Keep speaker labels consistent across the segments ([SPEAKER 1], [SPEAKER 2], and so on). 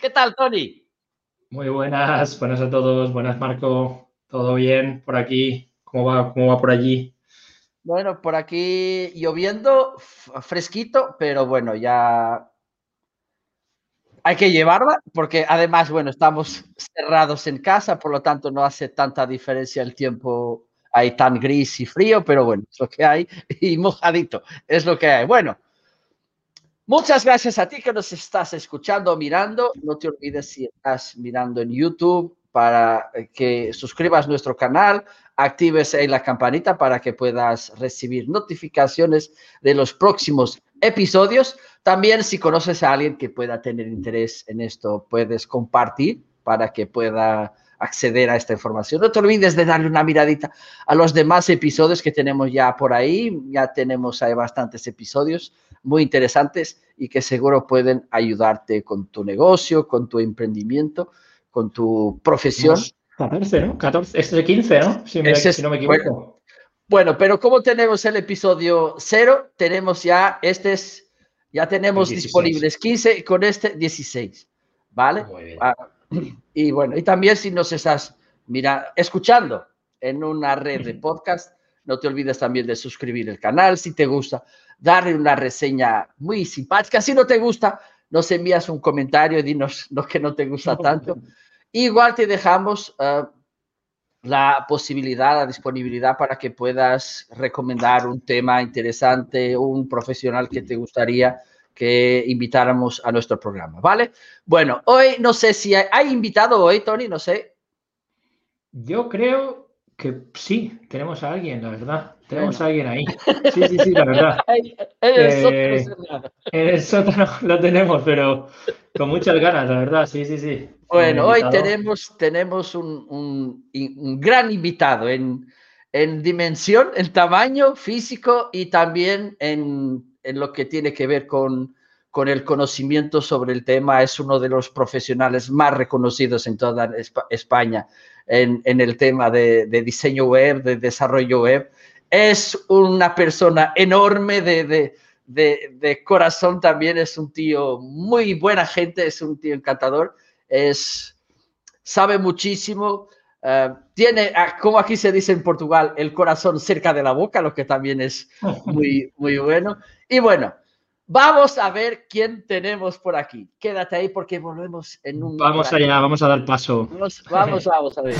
[SPEAKER 1] ¿Qué tal, Tony?
[SPEAKER 2] Muy buenas, buenas a todos, buenas Marco, todo bien por aquí, ¿cómo va, cómo va por allí?
[SPEAKER 1] Bueno, por aquí lloviendo, fresquito, pero bueno, ya hay que llevarla porque además, bueno, estamos cerrados en casa, por lo tanto no hace tanta diferencia el tiempo ahí tan gris y frío, pero bueno, es lo que hay y mojadito, es lo que hay. Bueno, muchas gracias a ti que nos estás escuchando mirando. No te olvides si estás mirando en YouTube para que suscribas nuestro canal, actives ahí la campanita para que puedas recibir notificaciones de los próximos episodios. También si conoces a alguien que pueda tener interés en esto, puedes compartir para que pueda acceder a esta información. No te olvides de darle una miradita a los demás episodios que tenemos ya por ahí. Ya tenemos ahí bastantes episodios muy interesantes y que seguro pueden ayudarte con tu negocio, con tu emprendimiento, con tu profesión.
[SPEAKER 2] 14, ¿no? 14, este es el 15, ¿no? Si, no me equivoco.
[SPEAKER 1] Bueno, pero como tenemos el episodio 0, tenemos ya, este es, ya tenemos disponibles 15 y con este 16, ¿vale? Ah, y bueno, y también si nos estás mira, escuchando en una red de podcast, no te olvides también de suscribir el canal si te gusta, darle una reseña muy simpática. Si no te gusta, nos envías un comentario y dinos lo que no te gusta tanto. Igual te dejamos eh, la posibilidad, la disponibilidad para que puedas recomendar un tema interesante, un profesional que te gustaría que invitáramos a nuestro programa, ¿vale? Bueno, hoy no sé si hay, invitado hoy, Tony, no sé.
[SPEAKER 2] Yo creo que sí, tenemos a alguien, la verdad. Tenemos a alguien ahí. Sí, sí, sí, la verdad. en el sótano lo tenemos, pero con muchas ganas, la verdad, sí, sí, sí.
[SPEAKER 1] Bueno, hoy tenemos, tenemos un, un, gran invitado en, en, dimensión, en tamaño físico y también en, en lo que tiene que ver con, con, el conocimiento sobre el tema. Es uno de los profesionales más reconocidos en toda España en, en el tema de, de, diseño web, de desarrollo web. Es una persona enorme de, de de, corazón también es un tío muy buena gente, es un tío encantador es, sabe muchísimo, eh, tiene, ah, como aquí se dice en Portugal, el corazón cerca de la boca, lo que también es muy, muy bueno. Y bueno, vamos a ver quién tenemos por aquí. Quédate ahí porque volvemos en un...
[SPEAKER 2] Vamos allá, vamos a dar paso.
[SPEAKER 1] vamos, vamos a ver.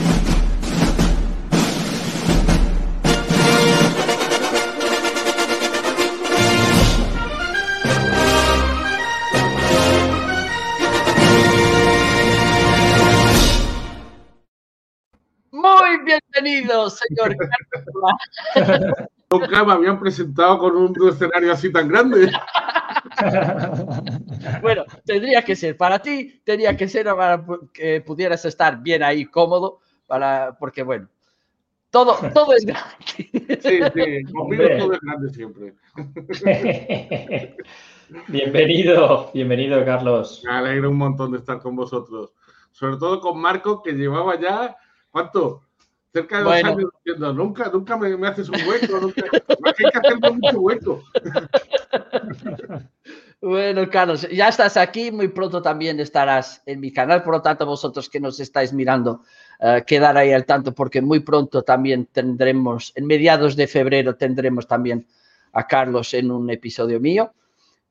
[SPEAKER 1] bienvenido, señor.
[SPEAKER 3] Nunca me habían presentado con un escenario así tan grande.
[SPEAKER 1] bueno, tendría que ser para ti, tendría que ser para que pudieras estar bien ahí cómodo, para, porque bueno, todo, todo es grande.
[SPEAKER 3] Sí, sí, conmigo todo es grande siempre.
[SPEAKER 2] bienvenido, bienvenido, Carlos.
[SPEAKER 3] Me alegro un montón de estar con vosotros. Sobre todo con Marco, que llevaba ya, ¿cuánto? Cerca de dos años diciendo, nunca, nunca me, haces un hueco, nunca, hay que hacerme mucho hueco.
[SPEAKER 1] Bueno, Carlos, ya estás aquí, muy pronto también estarás en mi canal, por lo tanto, vosotros que nos estáis mirando, uh, quedar ahí al tanto, porque muy pronto también tendremos, en mediados de febrero, tendremos también a Carlos en un episodio mío.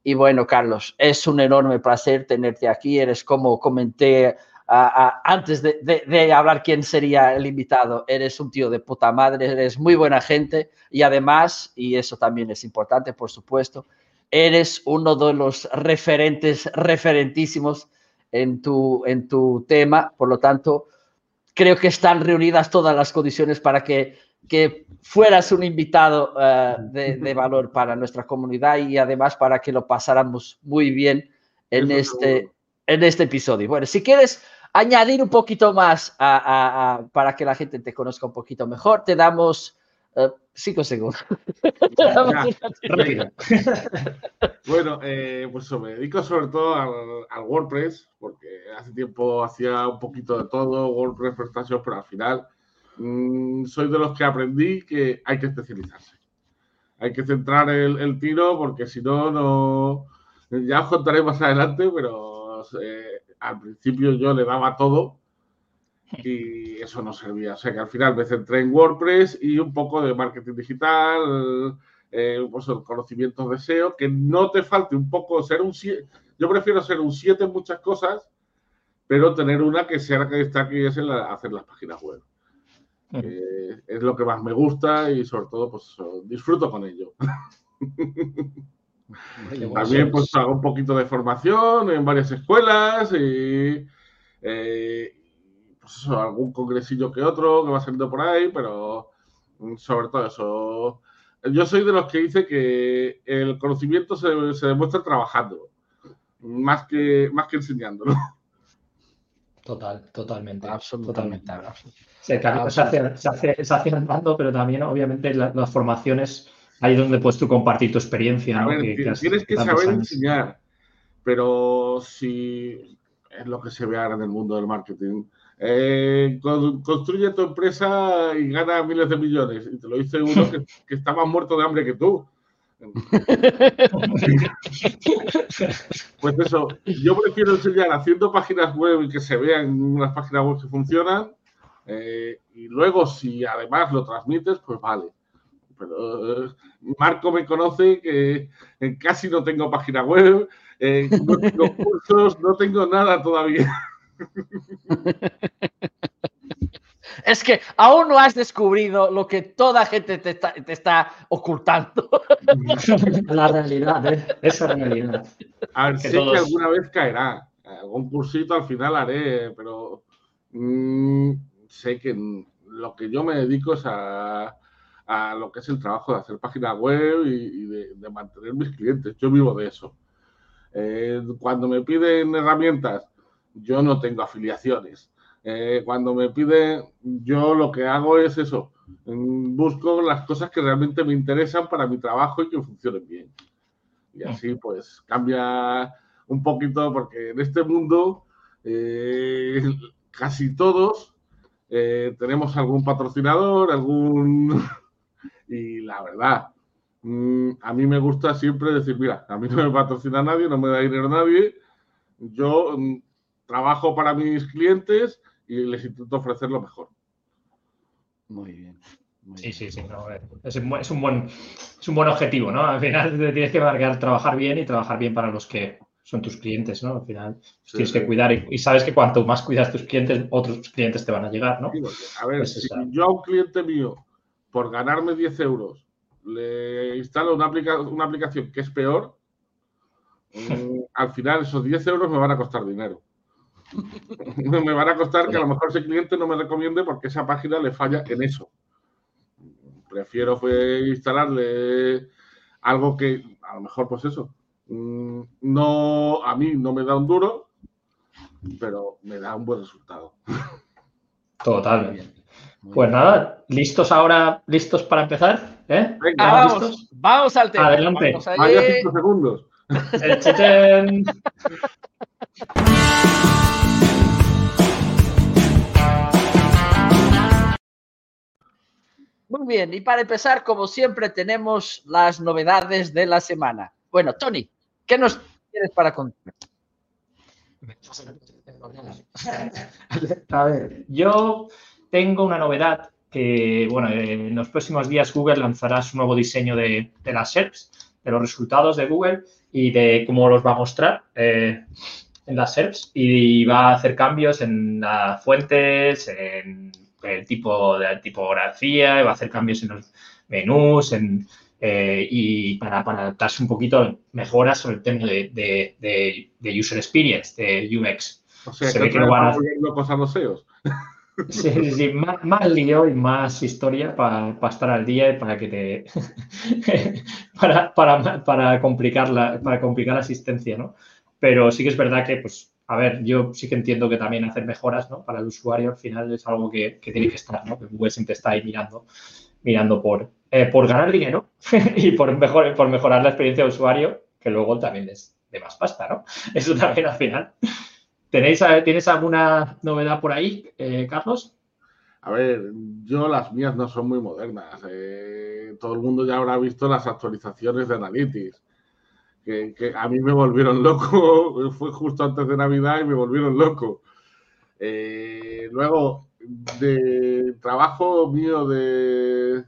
[SPEAKER 1] Y bueno, Carlos, es un enorme placer tenerte aquí. Eres como comenté antes de, hablar quién sería el invitado, eres un tío de puta madre, eres muy buena gente y además, y eso también es importante, por supuesto, eres uno de los referentes, referentísimos en tu, en tu tema, por lo tanto, creo que están reunidas todas las condiciones para que, que fueras un invitado eh, de, de, valor para nuestra comunidad y además para que lo pasáramos muy bien en este, en este episodio. Bueno, si quieres añadir un poquito más para que la gente te conozca un poquito mejor, te damos uh, cinco segundos.
[SPEAKER 3] bueno, eh, pues me dedico sobre todo al, WordPress, porque hace tiempo hacía un poquito de todo, WordPress, presentaciones, pero al final mm, soy de los que aprendí que hay que especializarse. Hay que centrar el, el tiro porque si no, no Ya os contaré más adelante, pero eh, al principio yo le daba todo y eso no servía. O sea que al final me centré en WordPress y un poco de marketing digital, eh, pues conocimientos de SEO, que no te falte un poco ser un 7. Yo prefiero ser un 7 en muchas cosas, pero tener una que sea la que está aquí es hacer las páginas web. es lo que más me gusta y sobre todo pues disfruto con ello. También pues hago un poquito de formación en varias escuelas y eh, pues algún congresillo que otro que va saliendo por ahí, pero mm, sobre todo eso. Yo soy de los que dice que el conocimiento se, demuestra trabajando, más que, más que enseñándolo.
[SPEAKER 2] Total, totalmente. Absolutamente. Se, hace, se, hace, andando, pero también, obviamente, las formaciones ahí donde puedes tú compartir tu experiencia.
[SPEAKER 3] tienes que saber enseñar, pero si es lo que se ve ahora en el mundo del marketing. Eh, construye tu empresa y gana miles de millones. Y te lo dice uno que, que está más muerto de hambre que tú. pues eso, yo prefiero enseñar haciendo páginas web y que se vean unas páginas web que funcionan. Eh, y luego, si además lo transmites, pues vale pero eh, Marco me conoce que casi no tengo página web, eh, no tengo cursos, no tengo nada todavía.
[SPEAKER 1] Es que aún no has descubrido lo que toda gente te está, ocultando.
[SPEAKER 2] La realidad, ¿eh? esa realidad.
[SPEAKER 3] A ver, sé que alguna vez caerá. Algún cursito al final haré, pero mm, sé que lo que yo me dedico es a, a lo que es el trabajo de hacer páginas web y, de, mantener mis clientes. Yo vivo de eso. Eh, cuando me piden herramientas, yo no tengo afiliaciones. Eh, cuando me piden, yo lo que hago es eso. Mm, busco las cosas que realmente me interesan para mi trabajo y que funcionen bien. Y así pues cambia un poquito porque en este mundo eh, casi todos tenemos algún patrocinador, algún y la verdad, mm, a mí me gusta siempre decir, mira, a mí no me patrocina nadie, no me da dinero nadie, yo mm, trabajo para mis clientes y les intento ofrecer lo mejor.
[SPEAKER 2] Muy bien. sí, sí, sí, es, un, buen, es un buen objetivo, ¿no? Al final te tienes que marcar trabajar bien y trabajar bien para los que son tus clientes, ¿no? Al final tienes que cuidar y, sabes que cuanto más cuidas tus clientes, otros clientes te van a llegar, ¿no?
[SPEAKER 3] a ver, si yo a un cliente mío por ganarme 10 euros le instalo una, una aplicación que es peor, mm, al final esos 10 euros me van a costar dinero. me van a costar que a lo mejor ese cliente no me recomiende porque esa página le falla en eso. Prefiero instalarle algo que a lo mejor, pues eso, mm, no, a mí no me da un duro, pero me da un buen resultado.
[SPEAKER 2] Totalmente. Pues nada, listos ahora, listos para empezar. ¿Eh?
[SPEAKER 1] Venga, vamos, vamos, al tema.
[SPEAKER 2] Adelante.
[SPEAKER 3] Vamos cinco segundos.
[SPEAKER 1] Muy bien, y para empezar, como siempre, tenemos las novedades de la semana. Bueno, Tony, ¿qué nos tienes para contar?
[SPEAKER 2] A ver, yo tengo una novedad que, bueno, en los próximos días Google lanzará su nuevo diseño de, las SERPs, de los resultados de Google y de cómo los va a mostrar eh, en las SERPs y va a hacer cambios en las fuentes, en el tipo de tipografía, va a hacer cambios en los menús, en, eh, y para, adaptarse un poquito mejoras sobre el tema de, user experience, de UX.
[SPEAKER 3] O sea, Se que, ve que no van a... cosas los SEOs.
[SPEAKER 2] Sí, sí, sí, más, lío y más historia para, estar al día y para que te. para, para, complicar la, para complicar la asistencia, ¿no? Pero sí que es verdad que, pues, a ver, yo sí que entiendo que también hacer mejoras, ¿no? Para el usuario al final es algo que, tiene que estar, ¿no? Que Google siempre está ahí mirando, mirando por, eh, por ganar dinero y por, mejor, por mejorar la experiencia de usuario, que luego también es de más pasta, ¿no? Eso también al final. ¿Tenéis, ¿Tienes alguna novedad por ahí, eh, Carlos?
[SPEAKER 3] A ver, yo las mías no son muy modernas. Eh, todo el mundo ya habrá visto las actualizaciones de Analytics. que, a mí me volvieron loco. Fue justo antes de Navidad y me volvieron loco. Eh, luego, de trabajo mío de,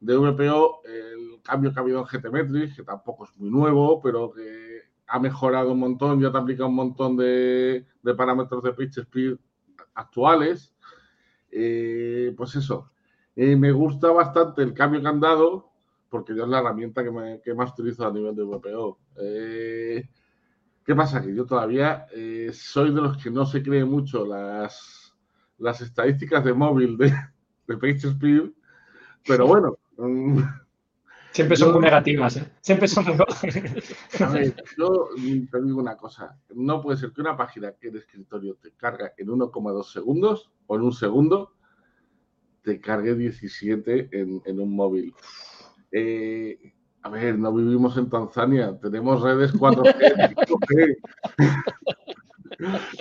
[SPEAKER 3] de VPO, el cambio que ha habido en GTmetrix, que tampoco es muy nuevo, pero que ha mejorado un montón, ya te aplica un montón de, parámetros de pitch speed actuales. Eh, pues eso, eh, me gusta bastante el cambio que han dado, porque yo es la herramienta que, más utilizo a nivel de VPO. Eh, ¿Qué pasa? Que yo todavía soy de los que no se cree mucho las, las estadísticas de móvil de, de PageSpeed, pero bueno. Mm,
[SPEAKER 2] Siempre son muy negativas, ¿eh? Siempre son muy
[SPEAKER 3] A ver, yo te digo una cosa. No puede ser que una página que de escritorio te carga en 1,2 segundos o en un segundo, te cargue 17 en, un móvil. Eh, a ver, no vivimos en Tanzania, tenemos redes 4G, 5G.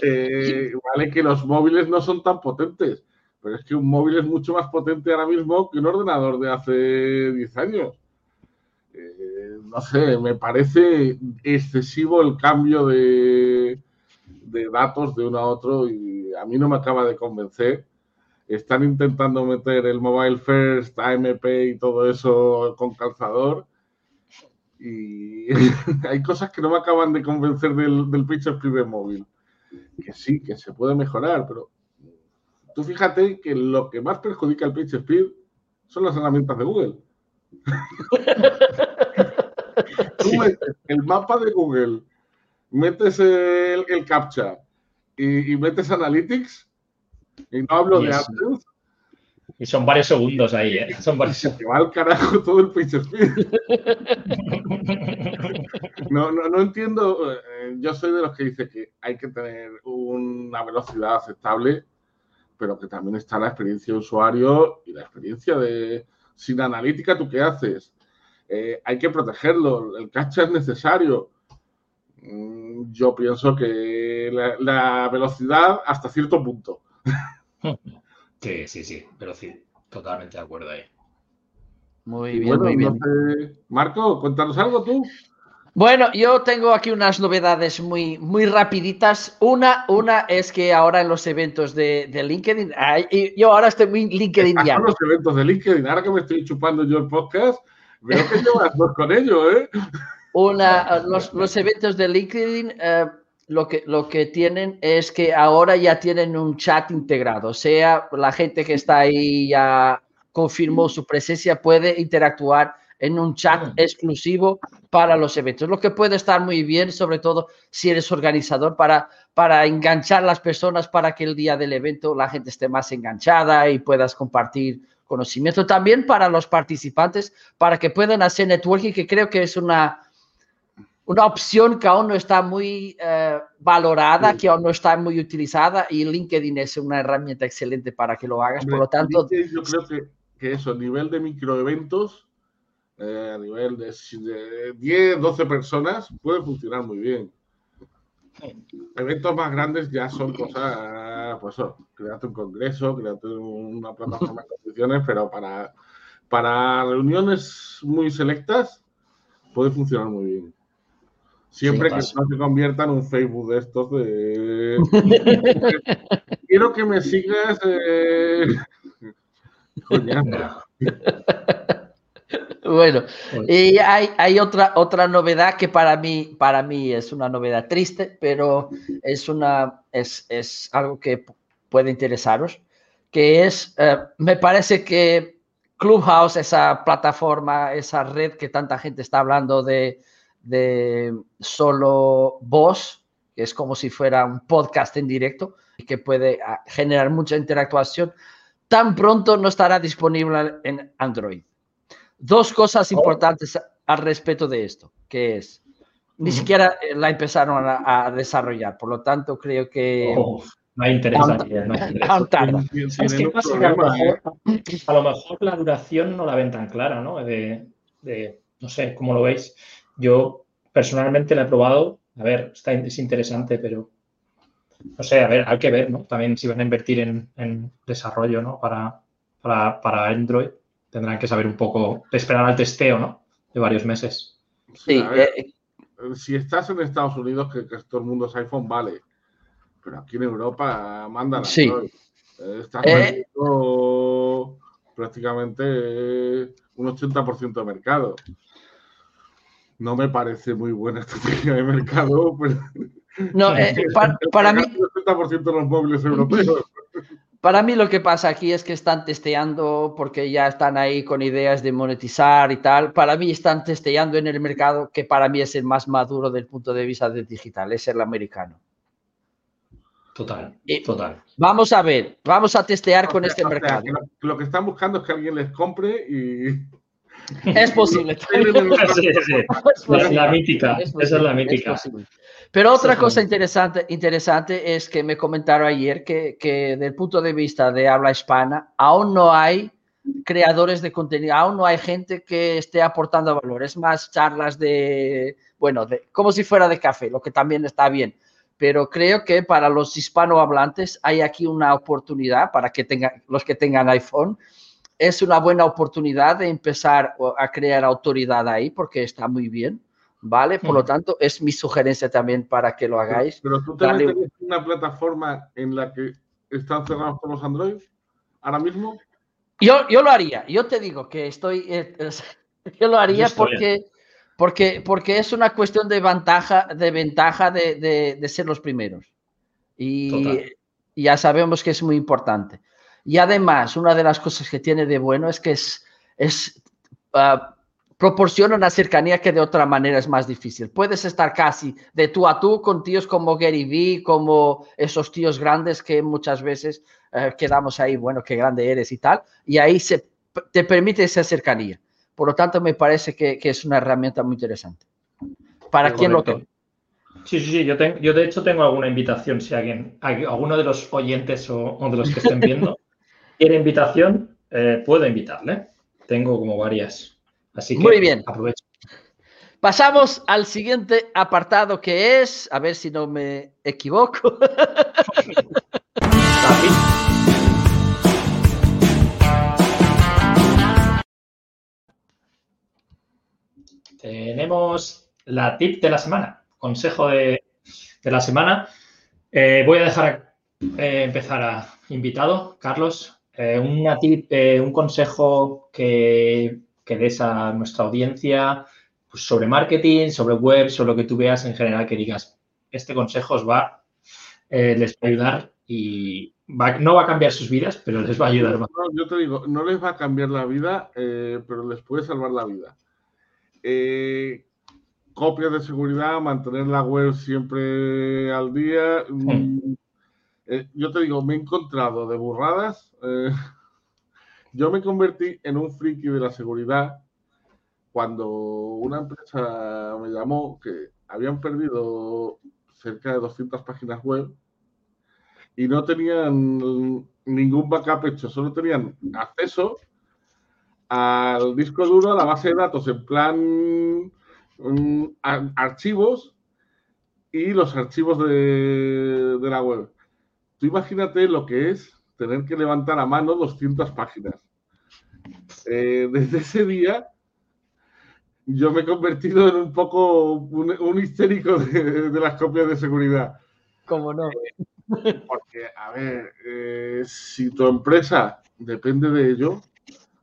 [SPEAKER 3] Eh, vale que los móviles no son tan potentes, pero es que un móvil es mucho más potente ahora mismo que un ordenador de hace 10 años. Eh, no sé, me parece excesivo el cambio de, datos de uno a otro y a mí no me acaba de convencer. Están intentando meter el mobile first, AMP y todo eso con calzador. Y hay cosas que no me acaban de convencer del, del pitch speed móvil. Que sí, que se puede mejorar, pero tú fíjate que lo que más perjudica pitch speed son las herramientas de Google. Tú metes el mapa de Google, metes el, el CAPTCHA y, metes Analytics, y no hablo de AdSense.
[SPEAKER 2] Y son varios segundos ahí, ¿eh? Son varios
[SPEAKER 3] Se va al carajo todo el speed. no, no, no entiendo. Eh, yo soy de los que dice que hay que tener una velocidad aceptable, pero que también está la experiencia de usuario y la experiencia de. Sin analítica, ¿tú qué haces? Eh, hay que protegerlo, el cacha es necesario. Mm, yo pienso que la, velocidad hasta cierto punto.
[SPEAKER 2] Sí, sí, sí, pero sí, totalmente de acuerdo ahí.
[SPEAKER 3] Muy bien, muy bien. Marco, cuéntanos algo tú.
[SPEAKER 1] Bueno, yo tengo aquí unas novedades muy, muy rapiditas. Una, una es que ahora en los eventos de, LinkedIn, yo ahora estoy muy LinkedIn
[SPEAKER 3] ya. los eventos de LinkedIn, ahora que me estoy chupando yo el podcast, Veo que llevas con ello, ¿eh?
[SPEAKER 1] Una, los, eventos de LinkedIn eh, lo, que, lo que tienen es que ahora ya tienen un chat integrado. O sea, la gente que está ahí ya confirmó su presencia puede interactuar en un chat mm. exclusivo para los eventos, lo que puede estar muy bien, sobre todo si eres organizador, para, para enganchar las personas para que el día del evento la gente esté más enganchada y puedas compartir conocimiento también para los participantes, para que puedan hacer networking, que creo que es una, una opción que aún no está muy eh, valorada, que aún no está muy utilizada y LinkedIn es una herramienta excelente para que lo hagas. Por lo tanto...
[SPEAKER 3] Yo creo que, que eso, a nivel de microeventos, eh, a nivel de, de 10, 12 personas, puede funcionar muy bien. Eventos más grandes ya son cosas, pues eso, créate un congreso, créate una plataforma de competiciones, pero para, para reuniones muy selectas puede funcionar muy bien. Siempre que no se convierta en un Facebook de estos de... Quiero que me sigas... Eh...
[SPEAKER 1] Bueno, y hay, otra, otra novedad que para mí, para mí es una novedad triste, pero es, una, es, algo que puede interesaros, que es, eh, me parece que Clubhouse, esa plataforma, esa red que tanta gente está hablando de, de solo voz, que es como si fuera un podcast en directo y que puede ah, generar mucha interactuación, tan pronto no estará disponible en Android dos cosas oh. importantes al respecto de esto, que es, ni siquiera eh, la empezaron a, desarrollar, por lo tanto creo que...
[SPEAKER 2] Oh, no hay interés Es que pasa que a lo, mejor, a la duración no la ven tan clara, ¿no? De, no sé, ¿cómo lo veis? Yo personalmente la he probado, a ver, está, es interesante, pero no sé, a ver, hay que ver, ¿no? También si van a invertir en, desarrollo, ¿no? Para, para, para Android tendrán que saber un poco, esperar al testeo, ¿no? De varios meses.
[SPEAKER 1] Sí, eh,
[SPEAKER 3] si estás en Estados Unidos, que, todo el mundo es iPhone, vale. Pero aquí en Europa mandan
[SPEAKER 1] sí.
[SPEAKER 3] Estás eh. prácticamente un 80% de mercado. No me parece muy buena estrategia de mercado, pero...
[SPEAKER 1] No, eh, para, mí...
[SPEAKER 3] El 80% de los móviles europeos.
[SPEAKER 1] Para mí lo que pasa aquí es que están testeando porque ya están ahí con ideas de monetizar y tal. Para mí están testeando en el mercado que para mí es el más maduro del punto de vista del digital, es el americano.
[SPEAKER 2] Total, total.
[SPEAKER 1] Vamos a ver, vamos a testear con este mercado.
[SPEAKER 3] lo, que están buscando es que alguien les compre y...
[SPEAKER 1] Es posible.
[SPEAKER 2] La, mítica, esa es la mítica.
[SPEAKER 1] Pero otra cosa interesante, interesante es que me comentaron ayer que, que desde el punto de vista de habla hispana, aún no hay creadores de contenido, aún no hay gente que esté aportando valor. Es más charlas de, bueno, de, como si fuera de café, lo que también está bien. Pero creo que para los hispanohablantes hay aquí una oportunidad para que tengan, los que tengan iPhone, es una buena oportunidad de empezar a crear autoridad ahí porque está muy bien. ¿vale? Por lo tanto, es mi sugerencia también para que lo hagáis.
[SPEAKER 3] Pero, tú te metes en una plataforma en la que están cerrados todos los Android ahora mismo.
[SPEAKER 1] Yo, yo lo haría, yo te digo que estoy, eh, yo lo haría porque, porque, porque es una cuestión de ventaja, de, ventaja de, de, ser los primeros. Y ya sabemos que es muy importante. Y además, una de las cosas que tiene de bueno es que es, es ah, proporciona una cercanía que de otra manera es más difícil. Puedes estar casi de tú a tú con tíos como Gary Vee, como esos tíos grandes que muchas veces eh, quedamos ahí, bueno, qué grande eres y tal, y ahí se, te permite esa cercanía. Por lo tanto, me parece que, es una herramienta muy interesante. Para quien lo tenga.
[SPEAKER 2] Sí, sí, sí. Yo, tengo, yo de hecho tengo alguna invitación. Si alguien, alguno de los oyentes o, de los que estén viendo quiere invitación, eh, puedo invitarle. Tengo como varias.
[SPEAKER 1] Muy bien. Aprovecho. Pasamos al siguiente apartado que es, a ver si no me equivoco.
[SPEAKER 2] Tenemos la tip de la semana, consejo de, la semana. Eh, voy a dejar eh, empezar a invitado, Carlos. Eh, una tip, un consejo que que des a nuestra audiencia pues, sobre marketing, sobre web, sobre lo que tú veas en general, que digas, este consejo os va, eh, les va a ayudar y no va a cambiar sus vidas, pero les va a ayudar.
[SPEAKER 3] yo te digo, no les va a cambiar la vida, eh, pero les puede salvar la vida. Eh, copias de seguridad, mantener la web siempre al día. Mm, yo te digo, me he encontrado de burradas yo me convertí en un friki de la seguridad cuando una empresa me llamó que habían perdido cerca de 200 páginas web y no tenían ningún backup hecho, solo tenían acceso al disco duro, a la base de datos en plan mm, archivos y los archivos de la web. Tú imagínate lo que es tener que levantar a mano 200 páginas. Eh, desde ese día yo me he convertido en un poco un, histérico de, las copias de seguridad.
[SPEAKER 1] ¿Cómo no?
[SPEAKER 3] Porque, a ver, eh, si tu empresa depende de ello,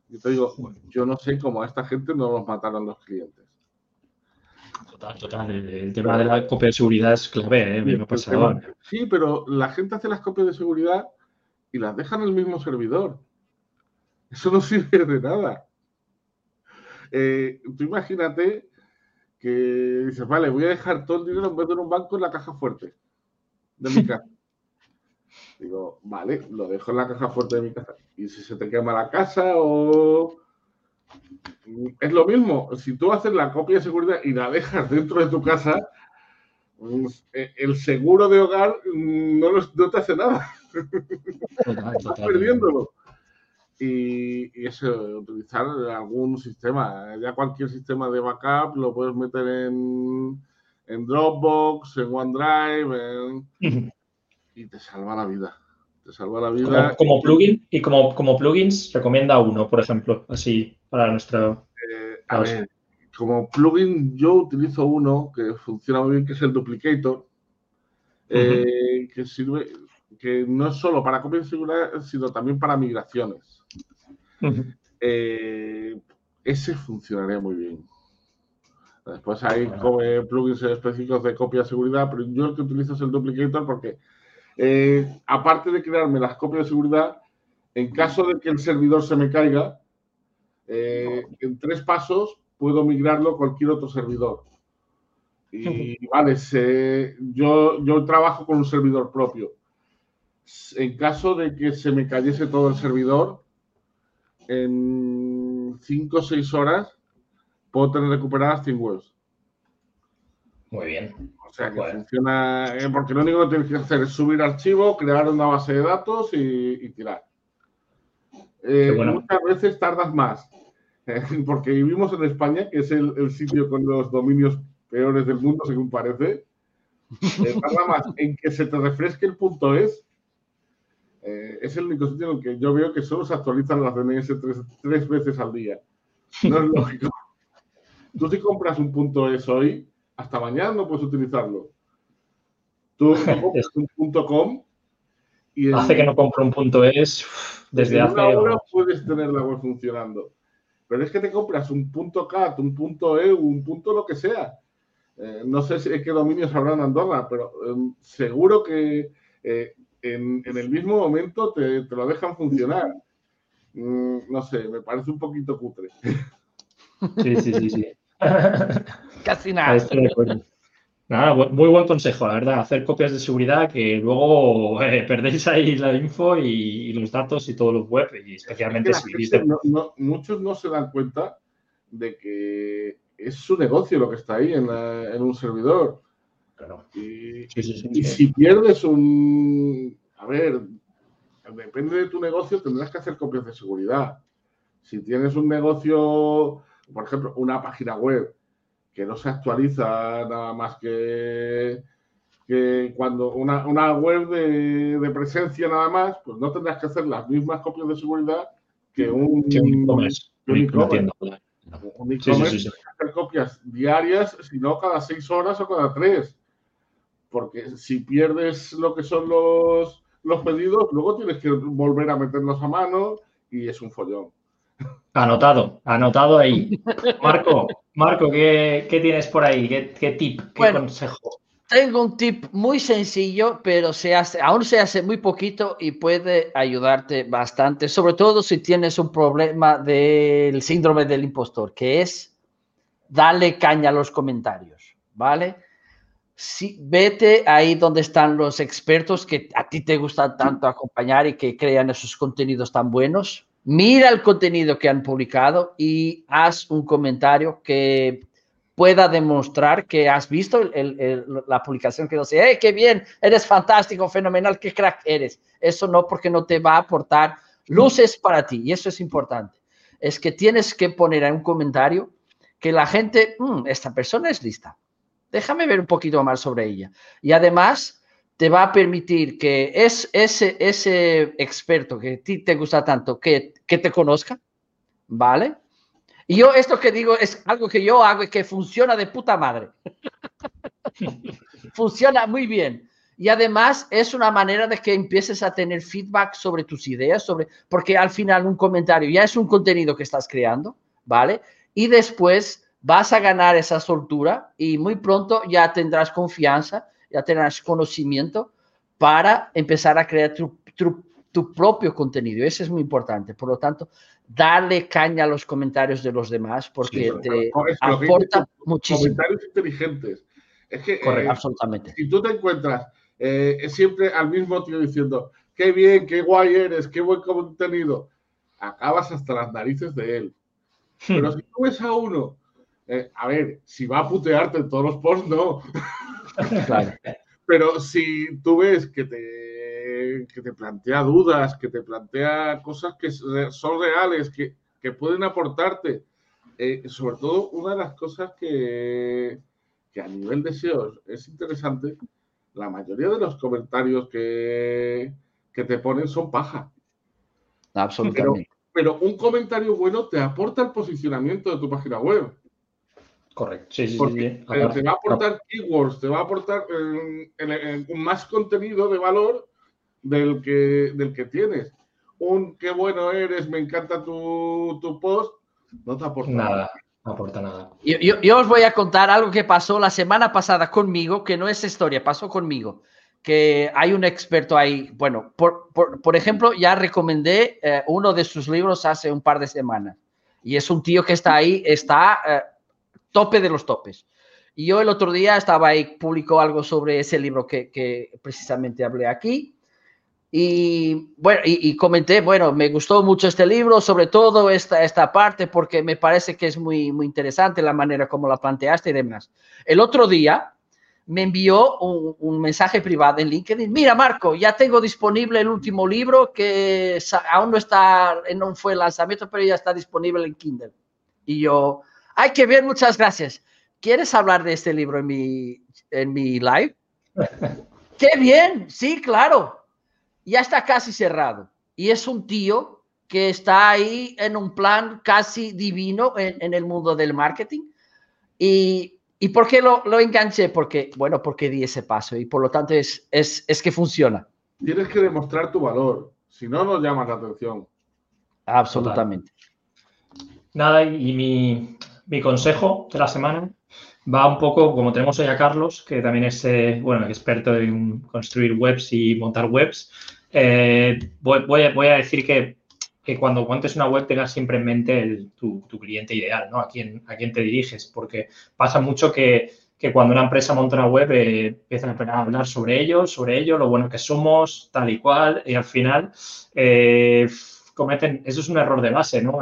[SPEAKER 3] yo te digo, yo no sé cómo a esta gente no los mataron los clientes.
[SPEAKER 2] Total, total. El, tema de la copia de seguridad es clave, ¿eh? Me ha pasado.
[SPEAKER 3] sí, pero la gente hace las copias de seguridad y las deja en el mismo servidor. Eso no sirve de nada. Eh, tú imagínate que dices, vale, voy a dejar todo el dinero en vez de en un banco en la caja fuerte de mi casa. Digo, vale, lo dejo en la caja fuerte de mi casa. Y si se te quema la casa o... Es lo mismo, si tú haces la copia de seguridad y la dejas dentro de tu casa, pues, eh, el seguro de hogar no, no te hace nada. Estás perdiéndolo y, eso, utilizar algún sistema. Ya cualquier sistema de backup lo puedes meter en, en Dropbox, en OneDrive y te salva la vida. Te salva la vida.
[SPEAKER 2] Como, plugin y como, como plugins recomienda uno, por ejemplo, así para nuestro.
[SPEAKER 3] Eh, a ver, como plugin yo utilizo uno que funciona muy bien, que es el Duplicator, eh, que sirve, que no es solo para copia de seguridad, sino también para migraciones. Eh, ese funcionaría muy bien. Después hay plugins específicos de copia de seguridad, pero yo el que utilizo es el Duplicator porque, eh, aparte de crearme las copias de seguridad, en caso de que el servidor se me caiga, en tres pasos puedo migrarlo a cualquier otro servidor. Y vale, yo, yo trabajo con un servidor propio. En caso de que se me cayese todo el servidor, en 5 o 6 horas puedo tener recuperadas TeamWebs.
[SPEAKER 2] Muy bien.
[SPEAKER 3] O sea que funciona, eh, porque lo único que tienes que hacer es subir archivo, crear una base de datos y, tirar. Eh, muchas veces tardas más porque vivimos en España, que es el, sitio con los dominios peores del mundo, según parece. Eh, más en que se te refresque el punto es. Eh, es el único sitio en el que yo veo que solo se actualizan las DNS tres, veces al día. No es lógico. Tú si compras un punto es hoy, hasta mañana no puedes utilizarlo. Tú compras un punto com
[SPEAKER 2] y hace que no compro un punto es desde hace.
[SPEAKER 3] Una hora puedes tener la web funcionando. Pero es que te compras un punto cat, un punto EU, un punto lo que sea. Eh, no sé si, qué dominios habrá en Andorra, pero em, seguro que eh, en, el mismo momento te, lo dejan funcionar. Mm, no sé, me parece un poquito cutre.
[SPEAKER 2] Sí, sí, sí, sí.
[SPEAKER 1] Casi nada.
[SPEAKER 2] Nada, muy buen consejo, la verdad. Hacer copias de seguridad que luego eh, perdéis ahí la info y, los datos y todos los web, y especialmente si vivís
[SPEAKER 3] muchos no se dan cuenta de que es su negocio lo que está ahí en, un servidor. Y, si pierdes un. A ver, depende de tu negocio, tendrás que hacer copias de seguridad. Si tienes un negocio, por ejemplo, una página web que no se actualiza nada más que, que cuando una, una web de, de, presencia nada más, pues no tendrás que hacer las mismas copias de seguridad que un e-commerce. Un e-commerce hacer copias diarias, sino cada seis horas o cada tres. Porque si pierdes lo que son los, los pedidos, luego tienes que volver a meterlos a mano y es un follón.
[SPEAKER 2] Anotado, anotado ahí. Marco, Marco, ¿qué, tienes por ahí? ¿Qué, tip, qué consejo?
[SPEAKER 1] Tengo un tip muy sencillo, pero se hace, aún se hace muy poquito y puede ayudarte bastante, sobre todo si tienes un problema del síndrome del impostor, que es darle caña a los comentarios, ¿vale? Si, vete ahí donde están los expertos que a ti te gusta tanto acompañar y que crean esos contenidos tan buenos mira el contenido que han publicado y haz un comentario que pueda demostrar que has visto la publicación que dice, ¡eh, qué bien! Eres fantástico, fenomenal, qué crack eres. Eso no, porque no te va a aportar luces para ti y eso es importante. Es que tienes que poner en un comentario que la gente, mm, esta persona es lista. Déjame ver un poquito más sobre ella. Y además, te va a permitir que es, ese, ese experto que a ti te gusta tanto, que, que te conozca, ¿vale? Y yo esto que digo es algo que yo hago y que funciona de puta madre. funciona muy bien. Y además es una manera de que empieces a tener feedback sobre tus ideas, sobre, porque al final un comentario ya es un contenido que estás creando, ¿vale? Y después vas a ganar esa soltura y muy pronto ya tendrás confianza ya tendrás conocimiento para empezar a crear tu, tu, propio contenido. Eso es muy importante. Por lo tanto, darle caña a los comentarios de los demás porque te aporta muchísimo.
[SPEAKER 3] Comentarios inteligentes. Es que,
[SPEAKER 1] Correcto, eh, absolutamente.
[SPEAKER 3] Si tú te encuentras eh, siempre al mismo tío diciendo, qué bien, qué guay eres, qué buen contenido, acabas hasta las narices de él. Pero si tú ves a uno, eh, a ver, si va a putearte en todos los posts, no. Pero si tú ves que te, que te plantea dudas, que te plantea cosas que son reales, que, pueden aportarte, eh, sobre todo una de las cosas que, a nivel de SEO es interesante, la mayoría de los comentarios que, te ponen son paja.
[SPEAKER 1] Absolutamente.
[SPEAKER 3] pero un comentario bueno te aporta el posicionamiento de tu página web.
[SPEAKER 2] Correcto, sí, sí,
[SPEAKER 3] sí, te va a aportar keywords, te va a aportar más contenido de valor del que, del que tienes. Un qué bueno eres, me encanta tu, tu post, no te aporta
[SPEAKER 2] nada. No aporta nada.
[SPEAKER 1] Yo, yo, os voy a contar algo que pasó la semana pasada conmigo, que no es historia, pasó conmigo. Que hay un experto ahí. Bueno, por, por, por ejemplo, ya recomendé eh, uno de sus libros hace un par de semanas. Y es un tío que está ahí, está eh, tope de los topes. Y yo el otro día estaba ahí, publicó algo sobre ese libro que, que precisamente hablé aquí. Y bueno, y, comenté, bueno, me gustó mucho este libro, sobre todo esta, esta parte, porque me parece que es muy, muy interesante la manera como la planteaste y demás. El otro día me envió un, un, mensaje privado en LinkedIn. Mira, Marco, ya tengo disponible el último libro que aún no está, no fue lanzamiento, pero ya está disponible en Kindle. Y yo, hay que ver, muchas gracias. ¿Quieres hablar de este libro en mi, en mi live? ¡Qué bien! Sí, claro ya está casi cerrado. Y es un tío que está ahí en un plan casi divino en, el mundo del marketing. Y, ¿Y por qué lo, lo, enganché? Porque, bueno, porque di ese paso y por lo tanto es, es, es que funciona.
[SPEAKER 3] Tienes que demostrar tu valor, si no, no llamas la atención.
[SPEAKER 1] Absolutamente.
[SPEAKER 2] Nada, y mi, mi consejo de la semana va un poco, como tenemos hoy a Carlos, que también es eh, bueno, experto en construir webs y montar webs, eh, voy, a, decir que, cuando montes una web tengas siempre en mente tu, cliente ideal, ¿no? A quién, a quién te diriges, porque pasa mucho que, cuando una empresa monta una web eh, empiezan a hablar sobre ellos, sobre ello, lo bueno que somos, tal y cual, y al final eh, cometen, eso es un error de base, ¿no?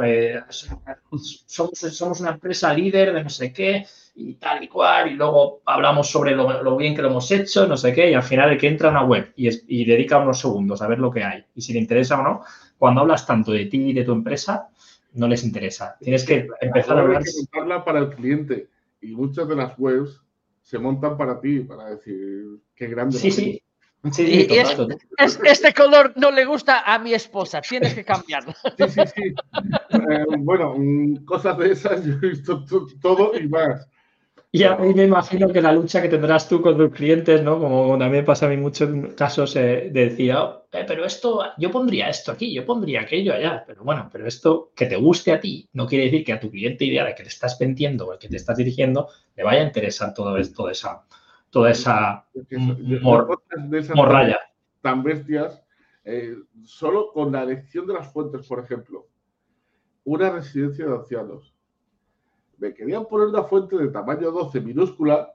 [SPEAKER 2] somos, somos una empresa líder de no sé qué, y tal y cual, y luego hablamos sobre lo, bien que lo hemos hecho, no sé qué, y al final el que entra a una web y, y, dedica unos segundos a ver lo que hay, y si le interesa o no, cuando hablas tanto de ti y de tu empresa, no les interesa. Tienes que empezar a hablar...
[SPEAKER 3] Montarla para el cliente, y muchas de las webs se montan para ti, para decir qué grande.
[SPEAKER 1] Sí, sí. Sí, este color no le gusta a mi esposa, tienes que cambiarlo.
[SPEAKER 3] Sí, sí, sí. Eh, bueno, mm, cosas de esas yo he visto todo y más.
[SPEAKER 2] Y a mí me imagino que la lucha que tendrás tú con tus clientes, ¿no? Como también pasa a mí muchos casos, eh, decía, eh, pero esto, yo pondría esto aquí, yo pondría aquello allá. Pero bueno, pero esto que te guste a ti no quiere decir que a tu cliente ideal, al que te estás vendiendo o al que te estás dirigiendo, le vaya a interesar todo esto, toda esa, morralla.
[SPEAKER 3] Tan bestias, eh, solo con la elección de las fuentes, por ejemplo, una residencia de ancianos me querían poner una fuente de tamaño 12 minúscula,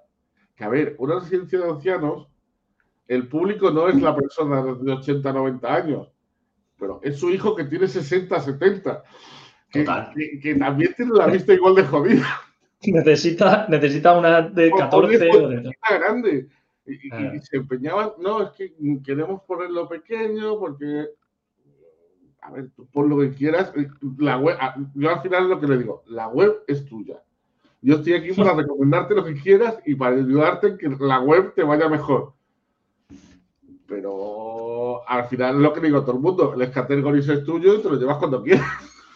[SPEAKER 3] que a ver, una residencia de ancianos, el público no es la persona de 80, 90 años, pero es su hijo que tiene 60, 70, que, que, también tiene la vista igual de jodida.
[SPEAKER 2] Necesita, necesita una de 14
[SPEAKER 3] de... grande. Y, ah. y, se empeñaban, no, es que queremos ponerlo pequeño porque a ver, tú pon lo que quieras. Eh, la web, ah, yo al final lo que le digo, la web es tuya. Yo estoy aquí para recomendarte lo que quieras y para ayudarte en que la web te vaya mejor. Pero al final es lo que digo a todo el mundo, el categories es tuyo y te lo llevas cuando quieras.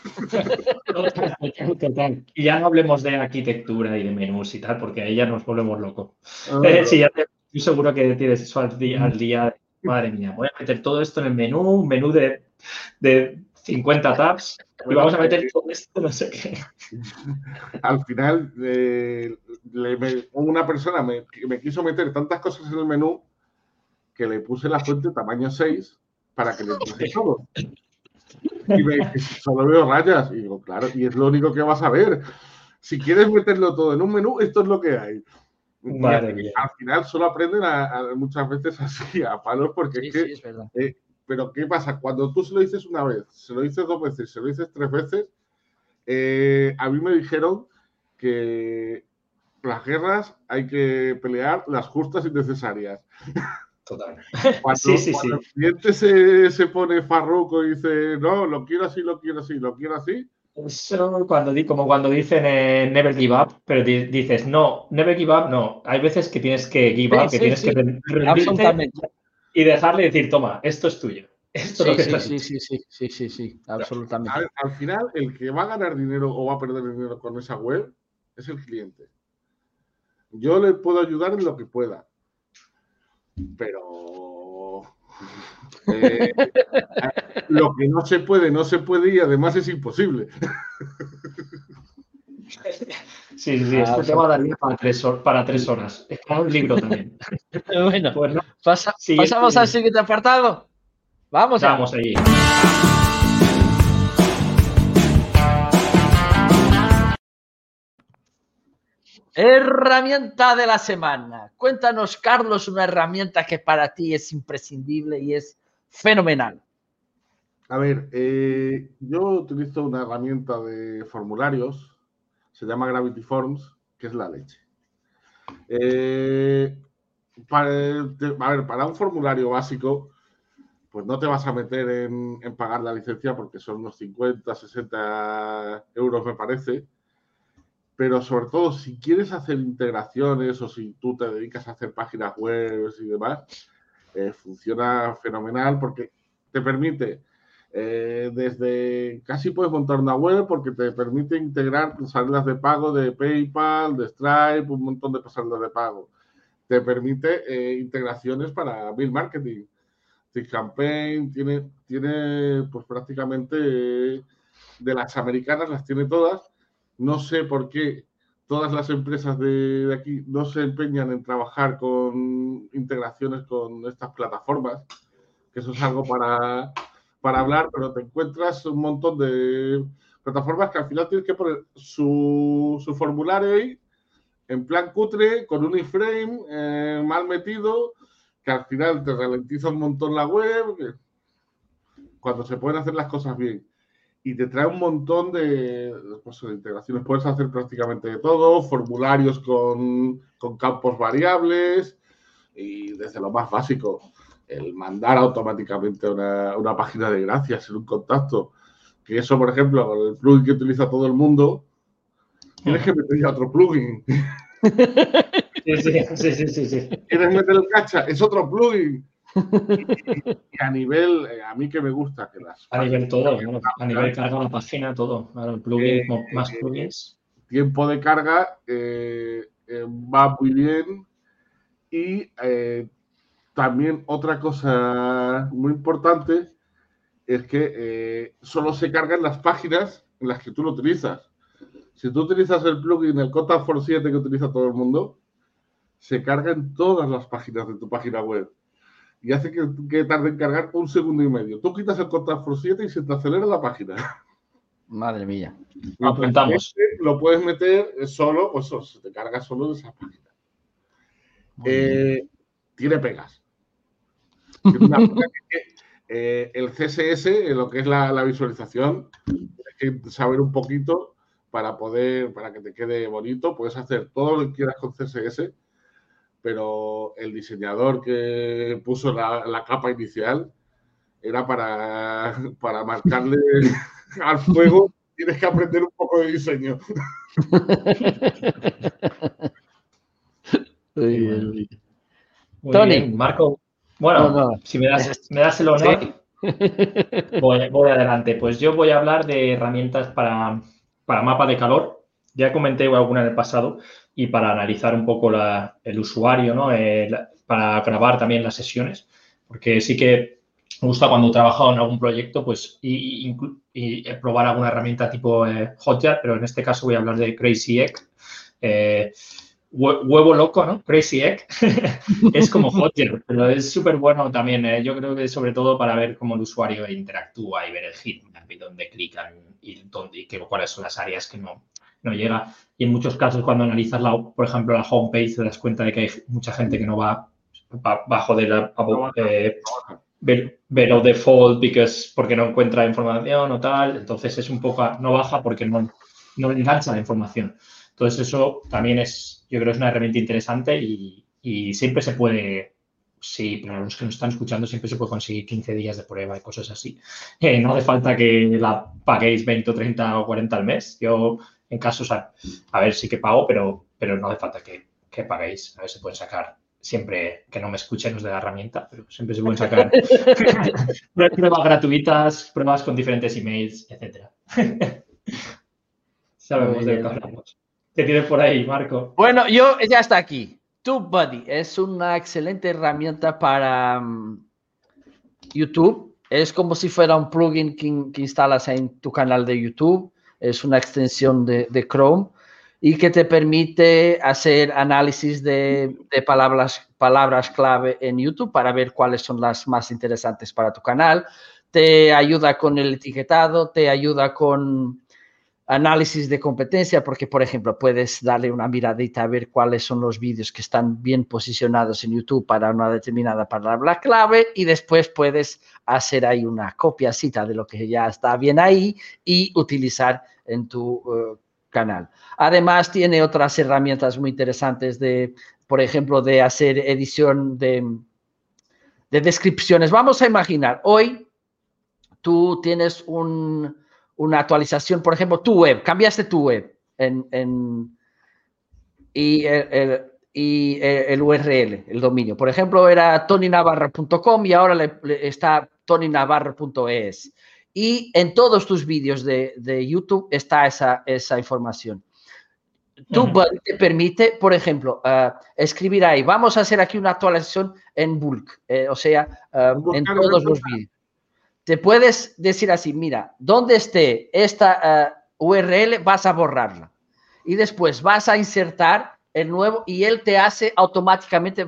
[SPEAKER 2] Y ya no hablemos de arquitectura y de menús y tal, porque ahí ya nos volvemos locos. Ah. Eh, sí, ya estoy seguro que tienes eso al día, al día. Madre mía, voy a meter todo esto en el menú, un menú de de 50 tabs y vamos a meter todo esto, no sé qué.
[SPEAKER 3] Al final, eh, una persona me, me, quiso meter tantas cosas en el menú que le puse la fuente tamaño 6 para que le puse todo. Y me dice, solo veo rayas. Y digo, claro, y es lo único que vas a ver. Si quieres meterlo todo en un menú, esto es lo que hay. al final solo aprenden muchas veces así, a palos, porque es que eh, pero ¿qué pasa? Cuando tú se lo dices una vez, se lo dices dos veces, se lo dices tres veces, eh, a mí me dijeron que las guerras hay que pelear las justas y necesarias.
[SPEAKER 2] Total.
[SPEAKER 3] Cuando, sí, sí, sí. el cliente se, se, pone farruco y dice, no, lo quiero así, lo quiero así, lo quiero así.
[SPEAKER 2] Eso cuando, como cuando dicen eh, never give up, pero dices, no, never give up, no. Hay veces que tienes que give up, que tienes que rendirte y dejarle decir, toma, esto es tuyo. Esto
[SPEAKER 1] sí, sí, sí, sí, sí, sí, sí, absolutamente.
[SPEAKER 3] Al, final, el que va a ganar dinero o va a perder dinero con esa web es el cliente. yo le puedo ayudar en lo que pueda. Pero eh, lo que no se puede, no se puede y además es imposible.
[SPEAKER 2] Sí, sí, sí, ah, este tema daría para tres, para tres horas. Es un libro también.
[SPEAKER 1] Bueno, pues pasamos al siguiente apartado. Vamos.
[SPEAKER 2] Vamos allí.
[SPEAKER 1] Herramienta de la semana. Cuéntanos, Carlos, una herramienta que para ti es imprescindible y es fenomenal.
[SPEAKER 3] A ver, eh, yo utilizo una herramienta de formularios, se llama Gravity Forms, que es la leche. Eh, para, a ver, para un formulario básico, pues no te vas a meter en, en, pagar la licencia porque son unos 50, 60 euros, me parece pero sobre todo si quieres hacer integraciones o si tú te dedicas a hacer páginas web y demás, eh, funciona fenomenal porque te permite eh, desde casi puedes montar una web porque te permite integrar salidas de pago de PayPal, de Stripe, un montón de pasarelas de pago. Te permite eh, integraciones para bill marketing. Campaign tiene, tiene pues prácticamente de las americanas las tiene todas no sé por qué todas las empresas de, aquí no se empeñan en trabajar con integraciones con estas plataformas, que eso es algo para, para hablar, pero te encuentras un montón de plataformas que al final tienes que poner su, formulario ahí en plan cutre, con un iframe eh, mal metido, que al final te ralentiza un montón la web, cuando se pueden hacer las cosas bien y te trae un montón de, pues, de, integraciones. Puedes hacer prácticamente de todo, formularios con, con, campos variables y desde lo más básico, el mandar automáticamente una, una página de gracias en un contacto. Que eso, por ejemplo, con el plugin que utiliza todo el mundo, tienes que meter ya otro plugin.
[SPEAKER 2] Sí, sí, sí, sí, sí.
[SPEAKER 3] Quieres meter el cacha, es otro plugin. Y, a nivel, eh, a mí que me gusta que las.
[SPEAKER 2] A nivel todo, a nivel carga la página, todo. el plugin, eh, más eh, plugins.
[SPEAKER 3] Tiempo de carga va muy bien. Y también otra cosa muy importante es que solo se cargan las páginas en las que tú lo utilizas. Si tú utilizas el plugin, el Contact for 7 que utiliza todo el mundo, se carga en todas las páginas de tu página web y hace que, tarde en cargar un segundo y medio. Tú quitas el Contact for 7 y se te acelera la página.
[SPEAKER 1] Madre mía.
[SPEAKER 2] Apuntamos.
[SPEAKER 3] Lo puedes meter solo, pues eso, se te carga solo de esa página. Eh, tiene pegas. Eh, el CSS, lo que es la, la visualización, tienes que saber un poquito para poder, para que te quede bonito. Puedes hacer todo lo que quieras con CSS pero el diseñador que puso la, capa inicial era para, para marcarle al fuego, tienes que aprender un poco de diseño.
[SPEAKER 2] Tony. Marco. Bueno, si me das, me das el honor, voy, voy, adelante. Pues yo voy a hablar de herramientas para, para mapa de calor. Ya comenté alguna en el pasado, y para analizar un poco el usuario, ¿no? Eh, para grabar también las sesiones, porque sí que me gusta cuando he trabajado en algún proyecto, pues, y, probar alguna herramienta tipo eh, Hotjar, pero en este caso voy a hablar de Crazy Egg. Eh, huevo loco, ¿no? Crazy Egg. es como Hotjar, pero es súper bueno también. Yo creo que sobre todo para ver cómo el usuario interactúa y ver el hit y dónde clican y, dónde, y cuáles son las áreas que no, no llega. Y en muchos casos, cuando analizas, la, por ejemplo, la homepage, te das cuenta de que hay mucha gente que no va, bajo de la eh, pero default because, porque no encuentra información o tal. Entonces es un poco, no baja porque no, no engancha la información. Entonces eso también es, yo creo, es una herramienta interesante y, y siempre se puede, sí, para los que nos están escuchando, siempre se puede conseguir 15 días de prueba y cosas así. Eh, no hace falta que la paguéis 20 o 30 o 40 al mes. Yo en casos, a, ver, sí que pago, pero, pero no hace falta que, que paguéis. A ver, se pueden sacar siempre que no me escuchen los de la herramienta, pero siempre se pueden sacar pruebas gratuitas, pruebas con diferentes emails, etcétera. Sabemos de qué hablamos. ¿Qué tienes por ahí, Marco?
[SPEAKER 1] Bueno, yo ya está aquí. TubeBuddy es una excelente herramienta para mm, YouTube. Es como si fuera un plugin que, instalas en tu canal de YouTube. Es una extensión de, Chrome y que te permite hacer análisis de, palabras, palabras clave en YouTube para ver cuáles son las más interesantes para tu canal. Te ayuda con el etiquetado, te ayuda con análisis de competencia, porque, por ejemplo, puedes darle una miradita a ver cuáles son los vídeos que están bien posicionados en YouTube para una determinada palabra clave y después puedes hacer ahí una copiacita de lo que ya está bien ahí y utilizar en tu eh, canal. Además, tiene otras herramientas muy interesantes de, por ejemplo, de hacer edición de, de descripciones. Vamos a imaginar, hoy tú tienes un una actualización, por ejemplo, tu web, cambiaste tu web en, y, el, y el, URL, el dominio. Por ejemplo, era toninavarra.com y ahora le, está toninavarra.es. Y en todos tus vídeos de, YouTube está esa, esa información. Tu te permite, por ejemplo, eh, escribir ahí, vamos a hacer aquí una actualización en bulk, eh, o sea, eh, en todos los vídeos te puedes decir así, mira, donde esté esta eh, URL vas a borrarla y después vas a insertar el nuevo y él te hace automáticamente,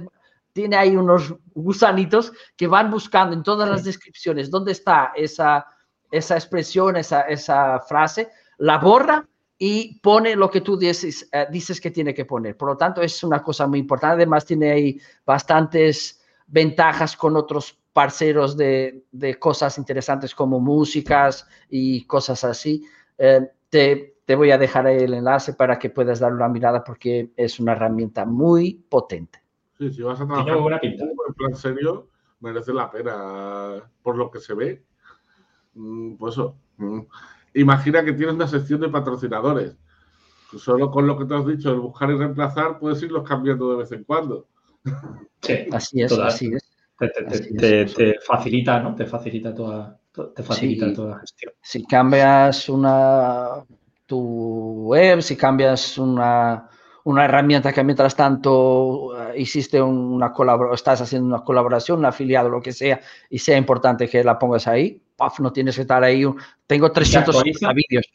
[SPEAKER 1] tiene ahí unos gusanitos que van buscando en todas las descripciones dónde está esa, esa expresión, esa, esa frase, la borra y pone lo que tú dices, eh, dices que tiene que poner. Por lo tanto, es una cosa muy importante. Además, tiene ahí bastantes ventajas con otros parceros de, cosas interesantes como músicas y cosas así. Eh, te, voy a dejar el enlace para que puedas dar una mirada porque es una herramienta muy potente.
[SPEAKER 3] Sí, si vas a trabajar en plan serio, merece la pena por lo que se ve. Mm, pues eso. Mm. Imagina que tienes una sección de patrocinadores. Solo con lo que te has dicho, el buscar y reemplazar, puedes irlos cambiando de vez en cuando.
[SPEAKER 2] Sí, así es, así es. Te, facilita, ¿no? Te facilita toda, te facilita toda la gestión.
[SPEAKER 1] Si cambias una tu web, si cambias una, herramienta que mientras tanto eh, hiciste una colaboración, estás haciendo una colaboración, un afiliado, lo que sea, y sea importante que la pongas ahí, puff, no tienes que estar ahí. Tengo 300 vídeos.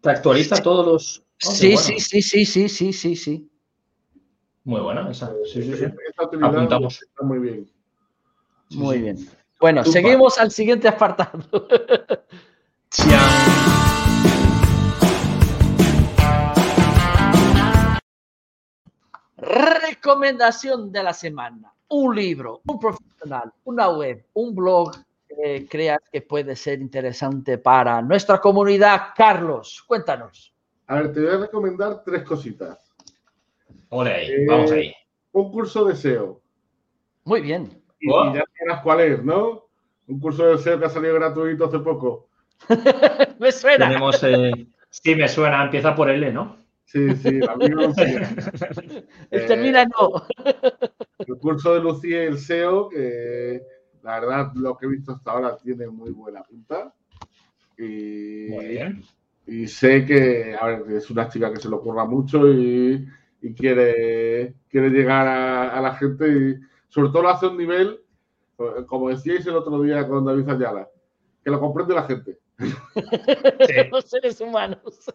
[SPEAKER 2] ¿Te actualiza todos los...?
[SPEAKER 1] sí, sí, sí, sí, sí, sí, sí, sí.
[SPEAKER 2] Muy buena esa. Sí, sí, sí. Apuntamos.
[SPEAKER 3] Está muy bien.
[SPEAKER 1] Muy bien. Bueno, seguimos al siguiente apartado. Recomendación de la semana. Un libro, un profesional, una web, un blog que creas que puede ser interesante para nuestra comunidad. Carlos, cuéntanos.
[SPEAKER 3] A ver, te voy a recomendar tres cositas.
[SPEAKER 2] Hola, vamos ahí.
[SPEAKER 3] Un curso de SEO.
[SPEAKER 1] Muy bien.
[SPEAKER 3] Y, ya sabrás cuál es, ¿no? Un curso de SEO que ha salido gratuito hace poco.
[SPEAKER 1] me suena.
[SPEAKER 2] Tenemos, eh, sí, me suena. Empieza por L, ¿no?
[SPEAKER 3] Sí, sí, amigo.
[SPEAKER 1] eh, Termina no.
[SPEAKER 3] el curso de Lucía y el SEO, que la verdad lo que he visto hasta ahora tiene muy buena pinta. Y, muy bien. y sé que, a ver, es una chica que se le ocurra mucho y, quiere, quiere llegar a, a la gente y sobre todo lo hace a un nivel, como decíais el otro día con David Ayala, que lo comprende la gente.
[SPEAKER 1] Los seres humanos.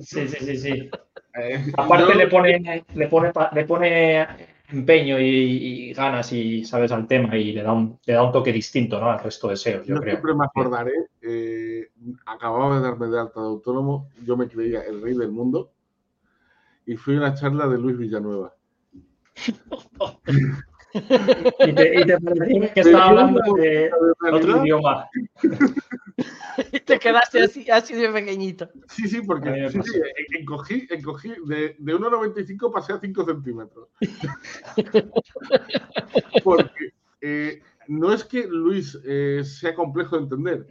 [SPEAKER 2] Sí, sí, sí, sí. Eh, Aparte le pone, le pone, le pone empeño y, ganas y sabes al tema y le da un, le da un toque distinto ¿no? al resto de SEO. Yo, creo.
[SPEAKER 3] siempre me acordaré, eh, acababa de darme de alta de autónomo, yo me creía el rey del mundo y fui a una charla de Luis Villanueva.
[SPEAKER 2] y te, y te parecía que estaba hablando de otro idioma.
[SPEAKER 1] y te quedaste así, así de pequeñito.
[SPEAKER 3] Sí, sí, porque sí, sí, encogí, encogí de, de 1,95 pasé a 5 centímetros. porque eh, no es que Luis eh, sea complejo de entender,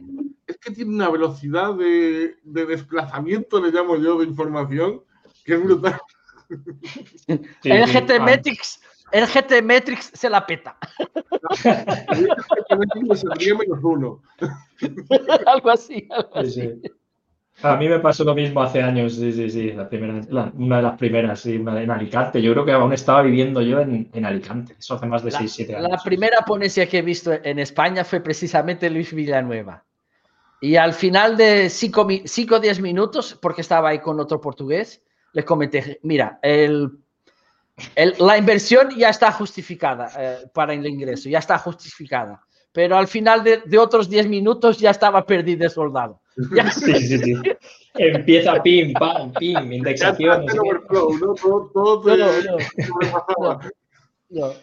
[SPEAKER 3] es que tiene una velocidad de, de desplazamiento, le llamo yo, de información, que es brutal.
[SPEAKER 1] el GT Metrics el GT Metrics se la peta. algo así, algo así.
[SPEAKER 2] A mí me pasó lo mismo hace años, sí, sí, sí, la primera, una de las primeras, sí, en Alicante. Yo creo que aún estaba viviendo yo en, Alicante, eso hace más de 6, 7 años.
[SPEAKER 1] La primera ponencia que he visto en España fue precisamente Luis Villanueva. Y al final de 5 o 10 minutos, porque estaba ahí con otro portugués, le comenté, mira, el, la inversión ya está justificada eh, para el ingreso, ya está justificada. Pero al final de, de otros 10 minutos ya estaba perdido el soldado.
[SPEAKER 2] Sí, sí, sí. Empieza pim, pam, pim, indexación.